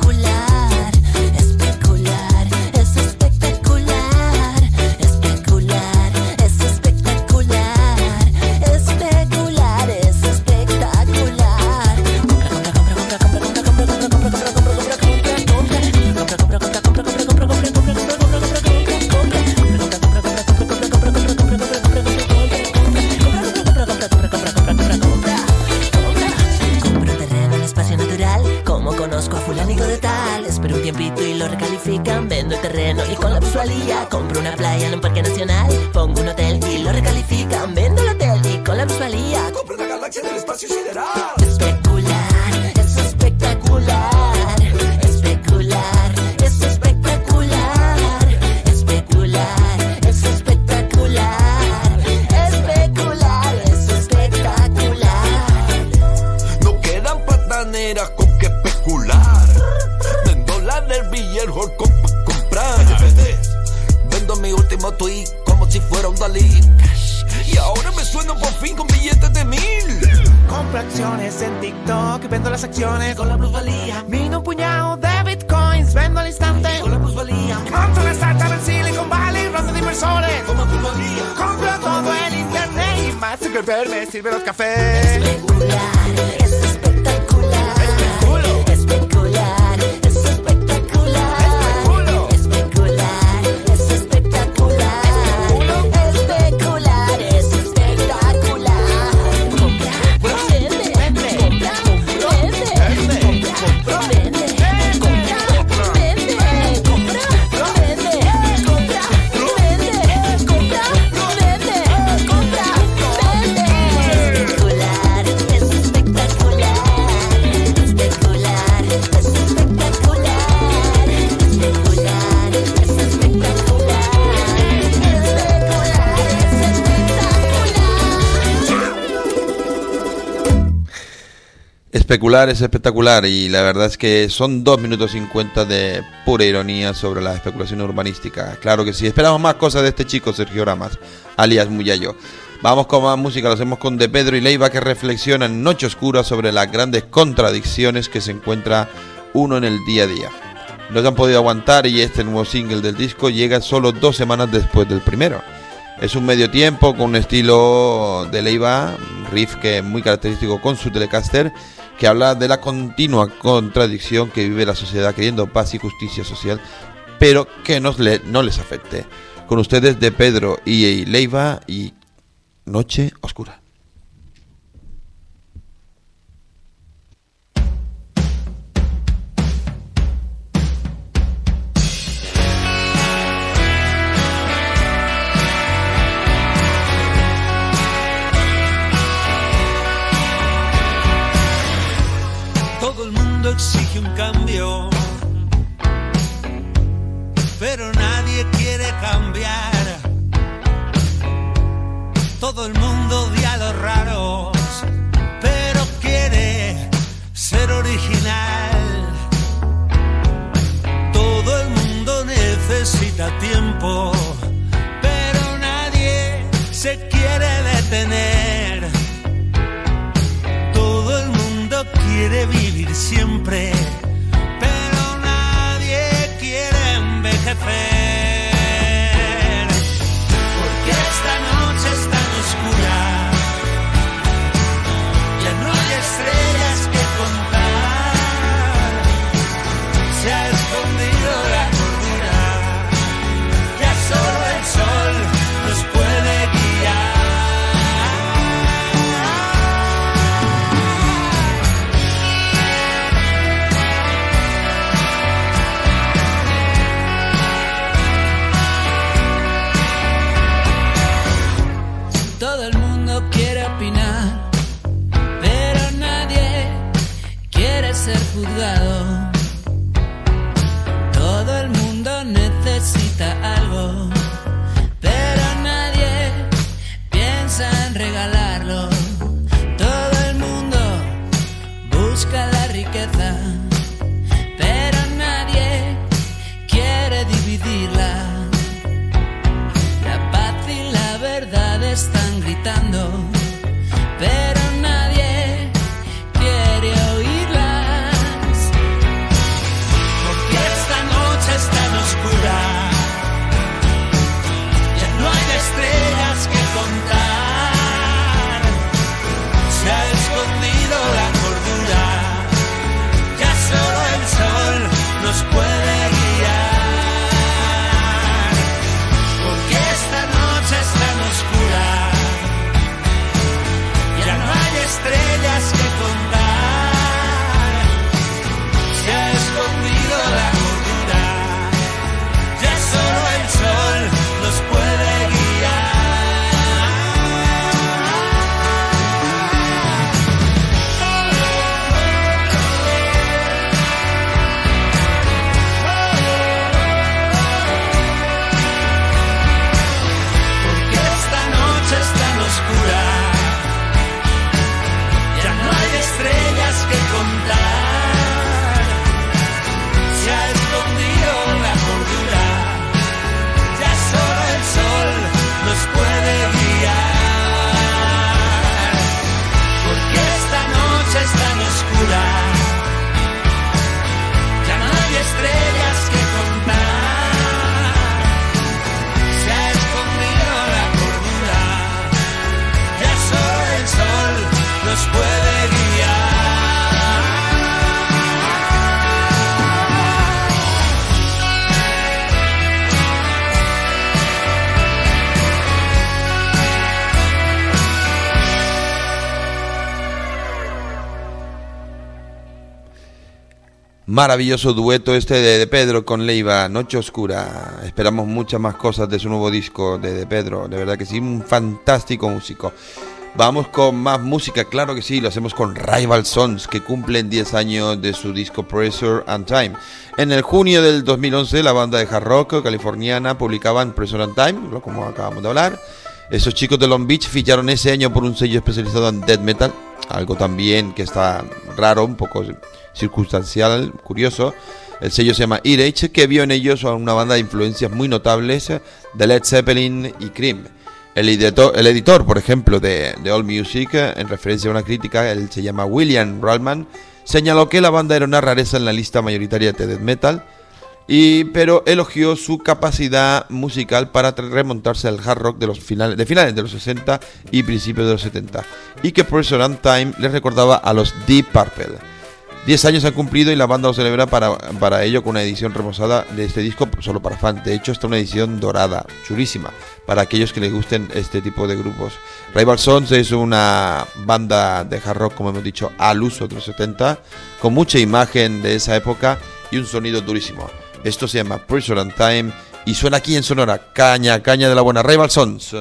Speaker 14: Especular es espectacular y la
Speaker 1: verdad es que son 2 minutos 50 de pura ironía sobre la especulación urbanística. Claro que sí, esperamos más cosas de este chico Sergio Ramas, alias Muyayo. Vamos con más música, lo hacemos con De Pedro y Leiva que reflexionan Noche Oscura sobre las grandes contradicciones que se encuentra uno en el día a día. No se han podido aguantar y este nuevo single del disco llega solo dos semanas después del primero. Es un medio tiempo con un estilo de Leiva, riff que es muy característico con su Telecaster, que habla de la continua contradicción que vive la sociedad queriendo paz y justicia social, pero que no les afecte. Con ustedes de Pedro y Leiva y Noche Oscura.
Speaker 15: Exige un cambio, pero nadie quiere cambiar. Todo el mundo odia a los raros, pero quiere ser original. Todo el mundo necesita tiempo, pero nadie se quiere quiere vivir siempre, pero nadie quiere envejecer.
Speaker 16: Necesita algo,
Speaker 1: Maravilloso dueto este de, de Pedro con Leiva, Noche Oscura. Esperamos muchas más cosas de su nuevo disco de, de Pedro. De verdad que sí, un fantástico músico. Vamos con más música, claro que sí, lo hacemos con Rival Sons, que cumplen 10 años de su disco Pressure and Time. En el junio del 2011, la banda de hard rock californiana publicaban Pressure and Time, como acabamos de hablar. Esos chicos de Long Beach ficharon ese año por un sello especializado en death metal, algo también que está raro, un poco circunstancial, curioso. El sello se llama Earache, que vio en ellos a una banda de influencias muy notables de Led Zeppelin y Cream. El editor, el editor por ejemplo, de, de All Music, en referencia a una crítica, él se llama William Rallman, señaló que la banda era una rareza en la lista mayoritaria de death metal, y, pero elogió su capacidad musical para remontarse al hard rock de los finales de finales de los 60 y principios de los 70 y que Pressure and Time les recordaba a los Deep Purple. 10 años han cumplido y la banda lo celebra para, para ello con una edición remozada de este disco solo para fans. De hecho, está una edición dorada, chulísima, para aquellos que les gusten este tipo de grupos. Rival Sons es una banda de hard rock, como hemos dicho, al uso de los 70, con mucha imagen de esa época y un sonido durísimo. Esto se llama Pressure and Time y suena aquí en Sonora. Caña, caña de la buena. Rival Sons.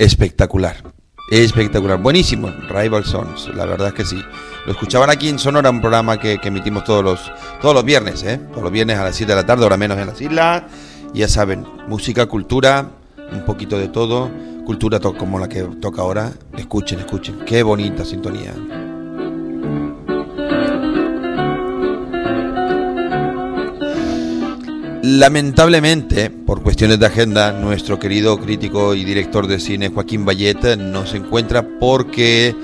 Speaker 1: Espectacular. Espectacular. Buenísimo. Rival Sons. La verdad es que sí. Lo escuchaban aquí en Sonora, un programa que, que emitimos todos los, todos los viernes, ¿eh? Todos los viernes a las 7 de la tarde, ahora menos en las islas. Ya saben, música, cultura, un poquito de todo. Cultura como la que toca ahora. Escuchen, escuchen. Qué bonita sintonía. Lamentablemente, por cuestiones de agenda, nuestro querido crítico y director de cine Joaquín Bayet no se encuentra porque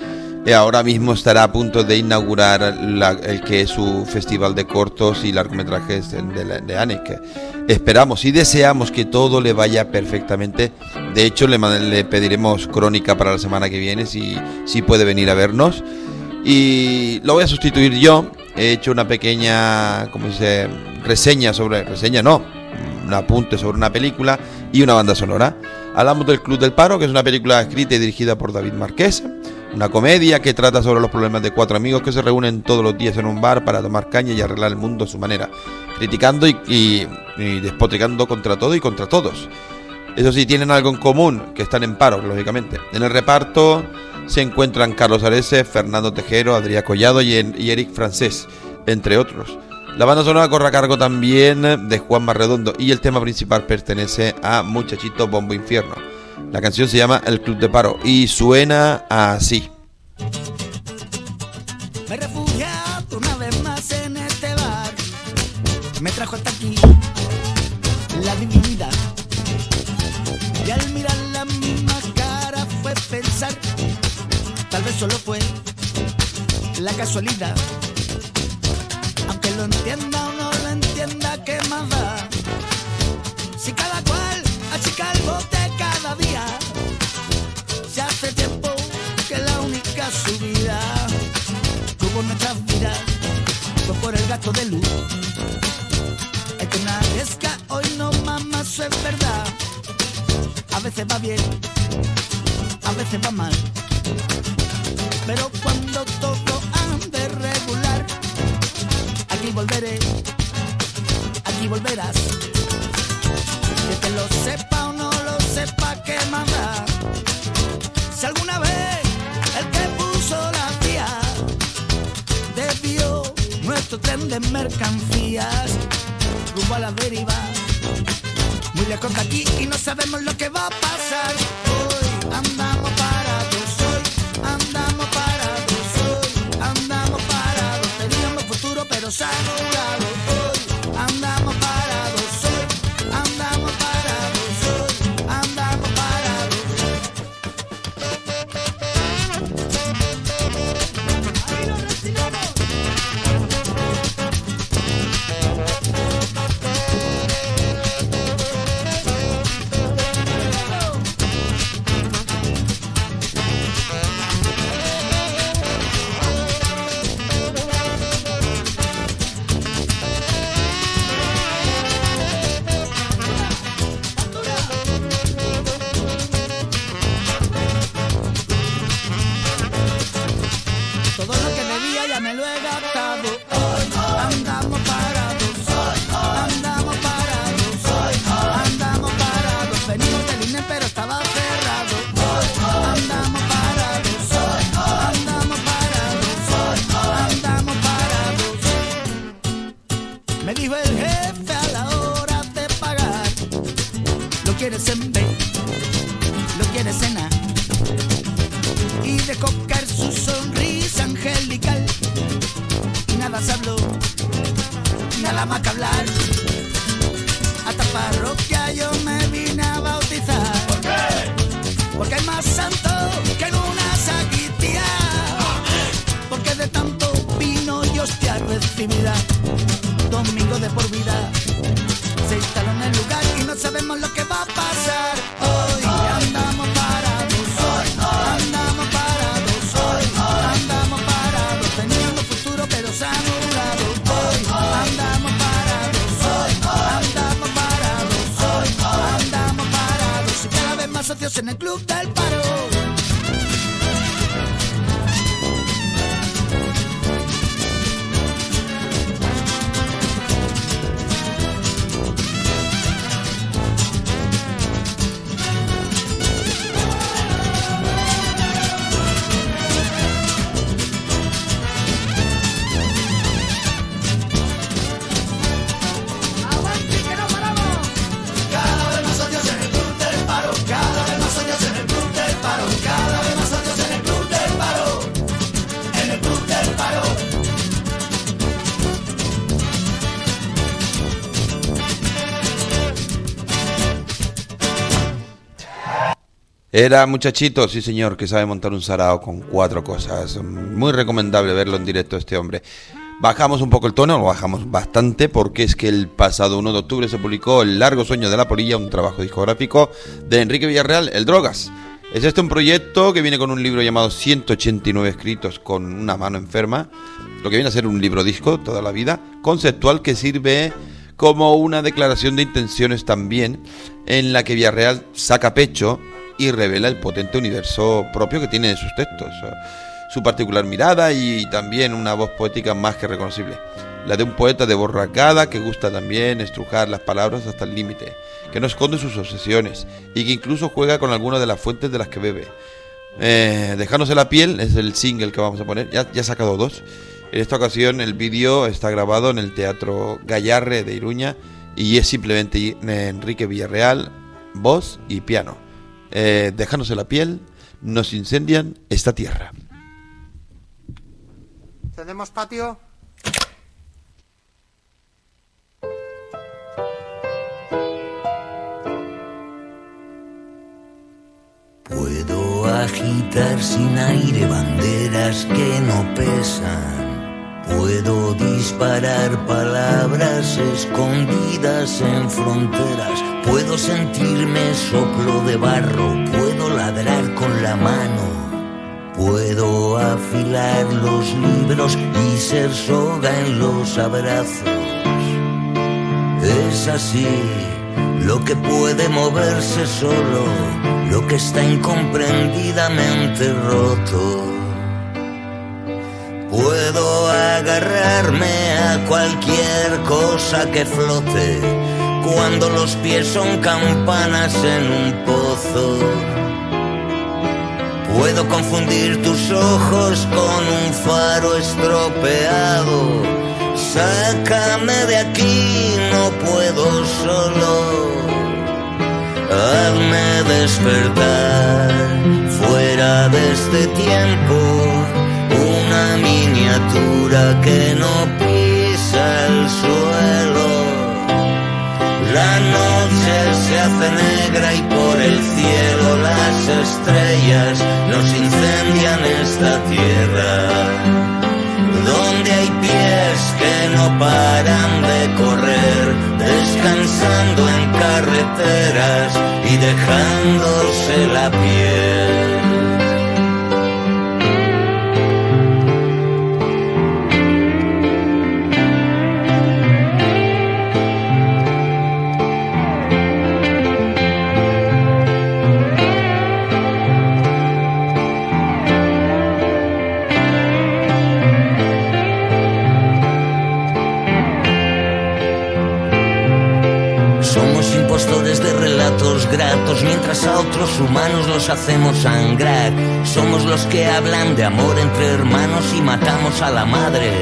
Speaker 1: Y ahora mismo estará a punto de inaugurar la- el que es su festival de cortos y largometrajes de, de, de. Esperamos y deseamos que todo le vaya perfectamente. De hecho, le, le pediremos crónica para la semana que viene si, si puede venir a vernos. Y lo voy a sustituir yo. He hecho una pequeña, ¿cómo dice? Reseña sobre, reseña no, un apunte sobre una película y una banda sonora. Hablamos del Club del Paro, que es una película escrita y dirigida por David Marqués. Una comedia que trata sobre los problemas de cuatro amigos que se reúnen todos los días en un bar para tomar caña y arreglar el mundo a su manera, criticando y, y- y despotricando contra todo y contra todos. Eso sí, tienen algo en común, que están en paro, lógicamente. En el reparto se encuentran Carlos Arese, Fernando Tejero, Adrián Collado y, Eric Francés, entre otros. La banda sonora corre a cargo también de Juan Marredondo y el tema principal pertenece a Muchachito Bombo Infierno. La canción se llama El Club de Paro y suena así.
Speaker 17: Me una vez más en este bar. Me trajo hasta aquí Y al mirar la misma cara fue pensar, tal vez solo fue la casualidad. Aunque lo entienda o no lo entienda, ¿qué más da? Si cada cual achica el bote cada día, se hace tiempo que la única subida tuvo nuestras vidas fue por el gasto de luz. Es que una hoy no mamá, eso es verdad. A veces va bien, a veces va mal. Pero cuando todo ande regular, aquí volveré, aquí volverás. Que te lo sepa o no lo sepa, que manda. Si alguna vez el que puso la vía desvió nuestro tren de mercancías rumbo a la deriva. Lejos de aquí y no sabemos lo que va a pasar. Hoy andamos parados, hoy andamos parados, hoy andamos parados. Teníamos futuro pero se ha anulado. en el club del
Speaker 1: Era muchachito, sí señor, que sabe montar un sarao con cuatro cosas. Muy recomendable verlo en directo este hombre. Bajamos un poco el tono, lo bajamos bastante, porque es que el pasado 1 de octubre se publicó El largo sueño de la polilla, un trabajo discográfico de Enrique Villarreal, El Drogas. Es este un proyecto que viene con un libro llamado 189 escritos con una mano enferma, lo que viene a ser un libro disco toda la vida, conceptual que sirve como una declaración de intenciones también, en la que Villarreal saca pecho y revela el potente universo propio que tiene en sus textos, su particular mirada y también una voz poética más que reconocible, la de un poeta de borracada que gusta también estrujar las palabras hasta el límite, que no esconde sus obsesiones y que incluso juega con algunas de las fuentes de las que bebe. Eh, Dejándose la piel es el single que vamos a poner, ya, ya ha sacado dos. En esta ocasión el vídeo está grabado en el Teatro Gallarre de Iruña y es simplemente Enrique Villarreal, voz y piano. Eh, dejándose la piel, nos incendian esta tierra.
Speaker 18: ¿Tenemos patio?
Speaker 19: Puedo agitar sin aire banderas que no pesan. Puedo disparar palabras escondidas en fronteras. Puedo sentirme soplo de barro. Puedo ladrar con la mano. Puedo afilar los libros y ser soga en los abrazos. Es así lo que puede moverse solo, lo que está incomprendidamente roto. Puedo agarrarme a cualquier cosa que flote cuando los pies son campanas en un pozo. Puedo confundir tus ojos con un faro estropeado. Sácame de aquí, no puedo solo. Hazme despertar fuera de este tiempo. Miniatura que no pisa el suelo. La noche se hace negra y por el cielo las estrellas nos incendian esta tierra. Donde hay pies que no paran de correr, descansando en carreteras y dejándose la piel. Mientras a otros humanos los hacemos sangrar. Somos los que hablan de amor entre hermanos y matamos a la madre.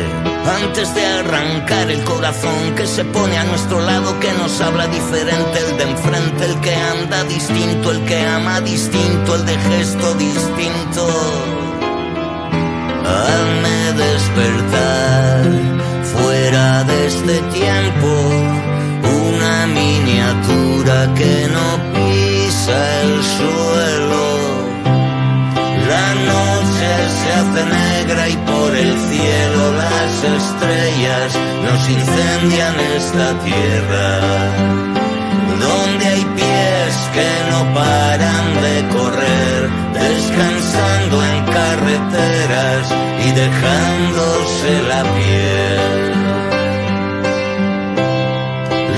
Speaker 19: Antes de arrancar el corazón que se pone a nuestro lado, que nos habla diferente, el de enfrente, el que anda distinto, el que ama distinto, el de gesto distinto. Hazme despertar fuera de este tiempo una miniatura que no el suelo. La noche se hace negra y por el cielo las estrellas nos incendian esta tierra. Donde hay pies que no paran de correr, descansando en carreteras y dejándose la piel.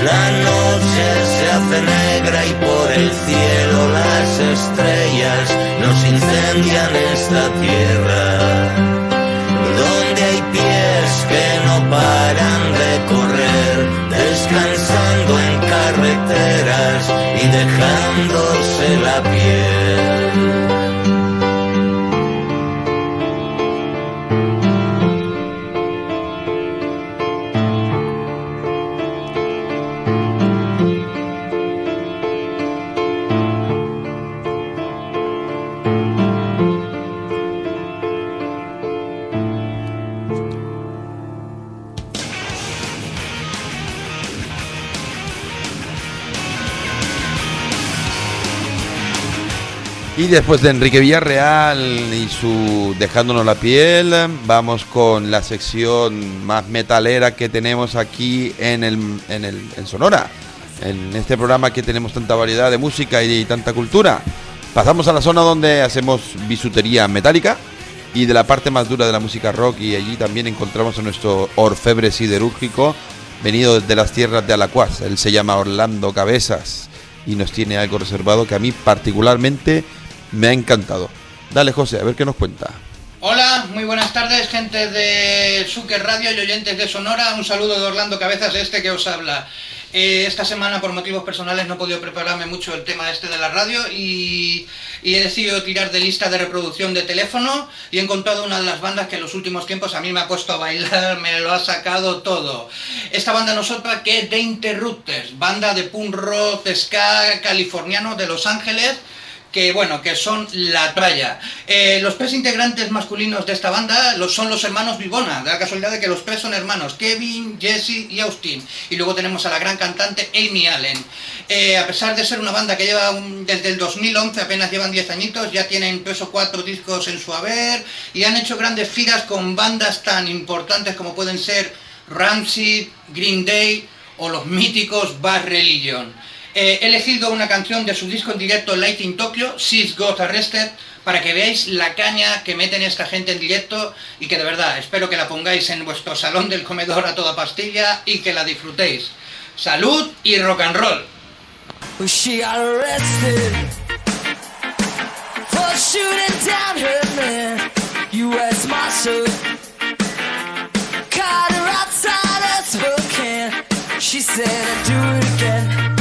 Speaker 19: La noche se hace negra y por el cielo las estrellas nos incendian esta tierra. Donde hay pies que no paran de correr, descansando en carreteras y dejándose la piel.
Speaker 1: Y después de Enrique Villarreal y su Dejándonos la piel, vamos con la sección más metalera que tenemos aquí en, el, en, el, en Sonora. En este programa que tenemos tanta variedad de música y tanta cultura. Pasamos a la zona donde hacemos bisutería metálica y de la parte más dura de la música rock y allí también encontramos a nuestro orfebre siderúrgico venido desde las tierras de Alacuaz. Él se llama Orlando Cabezas y nos tiene algo reservado que a mí particularmente me ha encantado. Dale José, a ver qué nos cuenta.
Speaker 20: Hola, muy buenas tardes, gente de Suque Radio y oyentes de Sonora. Un saludo de Orlando Cabezas, este que os habla. Eh, esta semana, por motivos personales, no he podido prepararme mucho el tema este de la radio y, y he decidido tirar de lista de reproducción de teléfono y he encontrado una de las bandas que en los últimos tiempos a mí me ha puesto a bailar, me lo ha sacado todo. Esta banda no es otra que The Interrupters, banda de punk rock ska californiano de Los Ángeles que bueno, que son la tralla. Eh, los tres integrantes masculinos de esta banda son los hermanos Vivona, de la casualidad de que los tres son hermanos, Kevin, Jesse y Austin. Y luego tenemos a la gran cantante Amy Allen. Eh, a pesar de ser una banda que lleva desde el 2011, apenas llevan 10 añitos, ya tienen tres o cuatro discos en su haber y han hecho grandes giras con bandas tan importantes como pueden ser Rancid, Green Day o los míticos Bad Religion. Eh, he elegido una canción de su disco en directo Light in Tokyo, She's Got Arrested, para que veáis la caña que meten esta gente en directo y que de verdad espero que la pongáis en vuestro salón del comedor a toda pastilla y que la disfrutéis. Salud y rock and roll.
Speaker 15: She said, "Do it again,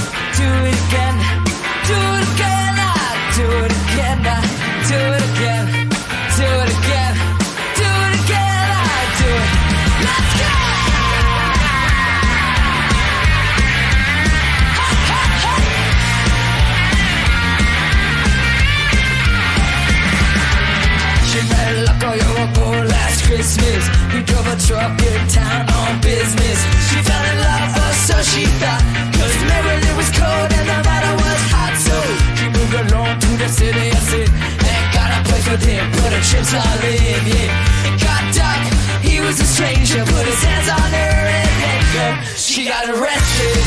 Speaker 15: He truck in town on business. She fell in love, or so she thought. Cause Maryland was cold and weather was hot. So she moved along to the city, I said. And got a place with him, put her chips all in, yeah. It got dark, he was a stranger. Put his hands on her and handcuffed. She got arrested.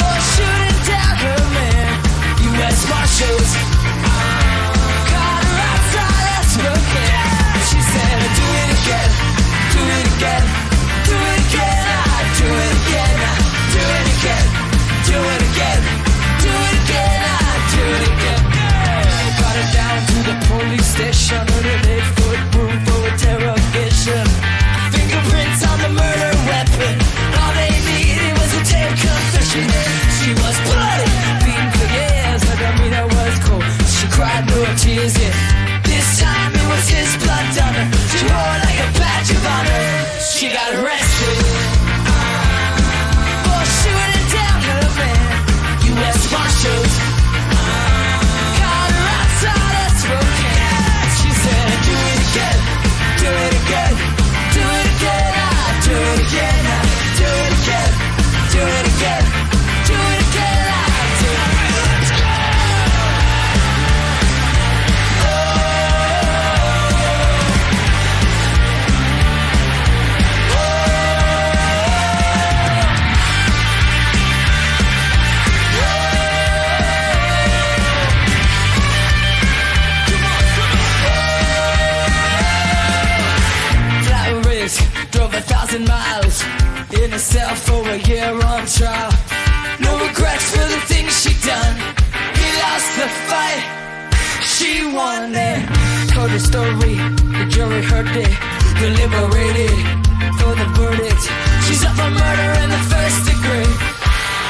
Speaker 15: For shooting down her man. U.S. Marshals. She got arrested miles in a cell for a year on trial. No regrets for the things she done. He lost the fight, she won it. Told the story, the jury heard it, deliberated for the verdict. She's up for murder in the first degree.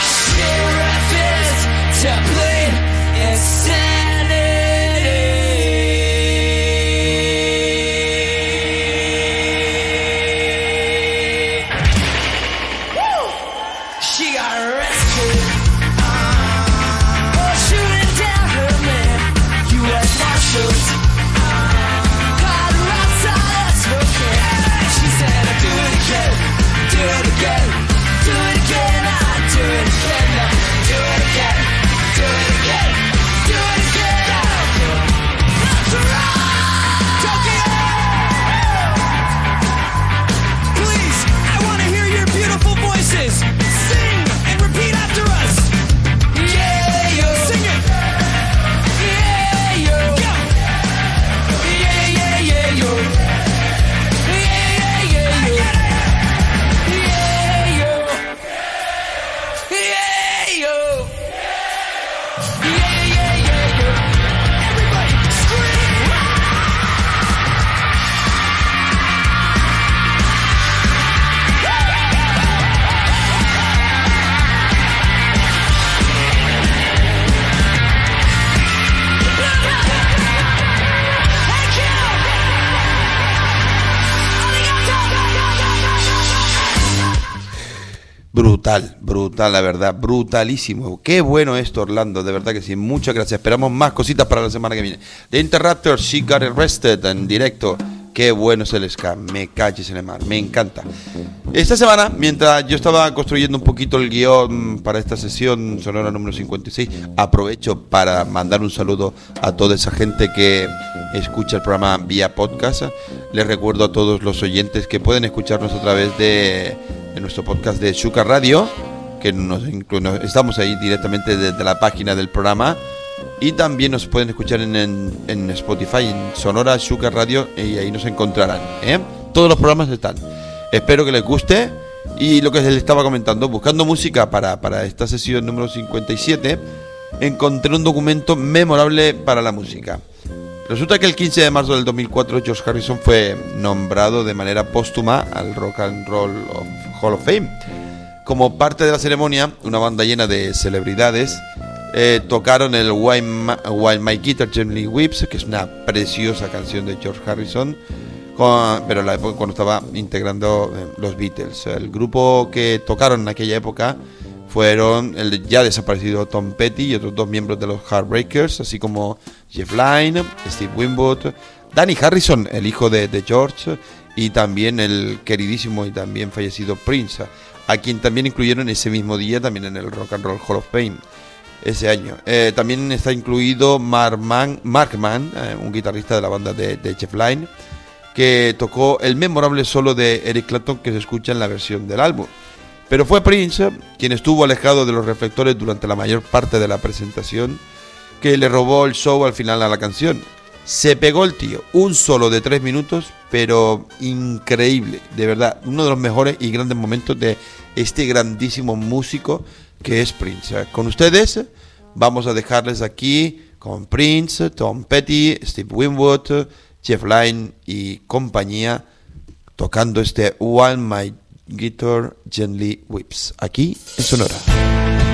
Speaker 15: She refuses to plead
Speaker 1: Brutal, brutal, la verdad, brutalísimo. Qué bueno esto, Orlando, de verdad que sí. Muchas gracias. Esperamos más cositas para la semana que viene. The She Got Arrested en directo. Qué bueno es el ska, me calles en el mar, me encanta. Esta semana, mientras yo estaba construyendo un poquito el guion para esta sesión sonora número 56, aprovecho para mandar un saludo a toda esa gente que escucha el programa vía podcast. Les recuerdo a todos los oyentes que pueden escucharnos a través de, nuestro podcast de Shuka Radio, que nos- estamos ahí directamente desde la página del programa. Y también nos pueden escuchar en, en- Spotify, en Sonora Shuka Radio, y ahí nos encontrarán. ¿eh? Todos los programas están. Espero que les guste. Y lo que les estaba comentando, buscando música para, para esta sesión número 57, encontré un documento memorable para la música. Resulta que el 15 de marzo del 2004 George Harrison fue nombrado de manera póstuma al Rock and Roll of Hall of Fame. Como parte de la ceremonia, una banda llena de celebridades eh, tocaron el While My, While My Guitar Gently Weeps, que es una preciosa canción de George Harrison, con- pero la época cuando estaba integrando eh, los Beatles. El grupo que tocaron en aquella época fueron el ya desaparecido Tom Petty y otros dos miembros de los Heartbreakers, así como Jeff Lynne, Steve Winwood, Danny Harrison, el hijo de, de George, y también el queridísimo y también fallecido Prince, a quien también incluyeron ese mismo día también en el Rock and Roll Hall of Fame ese año. Eh, también está incluido Mark Mann, Mark Mann, eh, un guitarrista de la banda de, de Lynne, que tocó el memorable solo de Eric Clapton que se escucha en la versión del álbum. Pero fue Prince quien estuvo alejado de los reflectores durante la mayor parte de la presentación, que le robó el show al final a la canción. Se pegó el tío, un solo de tres minutos, pero increíble, de verdad, uno de los mejores y grandes momentos de este grandísimo músico que es Prince. Con ustedes vamos a dejarles aquí con Prince, Tom Petty, Steve Winwood, Jeff Lynne y compañía tocando este While My Guitar Gently Whips aquí en Sonora.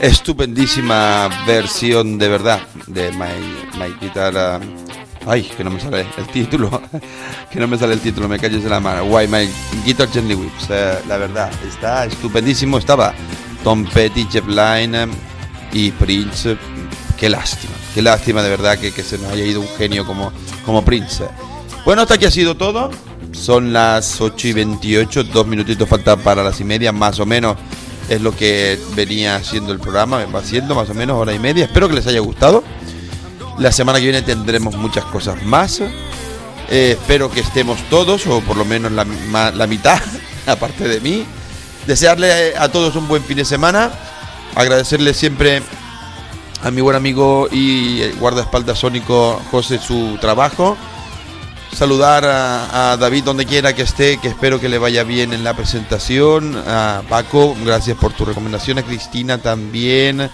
Speaker 1: Estupendísima versión de verdad de My, My Guitar. uh, ay, que no me sale el título. [LAUGHS] que no me sale el título, me calles de la mano. Why My Guitar Gently Whips. eh, la verdad, está estupendísimo. Estaba Tom Petty, Jeff Lynne eh, y Prince. Qué lástima, qué lástima de verdad que, que se nos haya ido un genio como, como Prince. Bueno, hasta aquí ha sido todo. Son las 8 y 28, dos minutitos faltan para las y media, más o menos es lo que venía haciendo el programa, va siendo más o menos hora y media. Espero que les haya gustado. La semana que viene tendremos muchas cosas más. Eh, espero que estemos todos, o por lo menos la, la mitad, [LAUGHS] aparte de mí. Desearle a todos un buen fin de semana. Agradecerle siempre a mi buen amigo y guardaespaldas sónico José su trabajo. Saludar a, David donde quiera que esté, que espero que le vaya bien en la presentación. A Paco, gracias por tu recomendación. A Cristina también.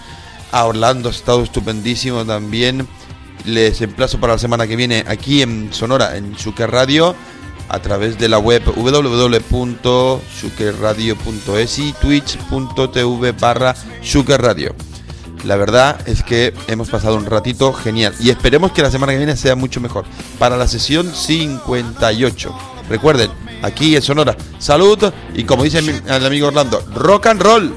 Speaker 1: A Orlando, ha estado estupendísimo también. Les emplazo para la semana que viene aquí en Sonora, en Suker Radio, a través de la web www.sukerradio.es y twitch.tv barra Radio. La verdad es que hemos pasado un ratito genial y esperemos que la semana que viene sea mucho mejor. Para la sesión 58. Recuerden, aquí en Sonora, salud y como dice el amigo Orlando, rock and roll.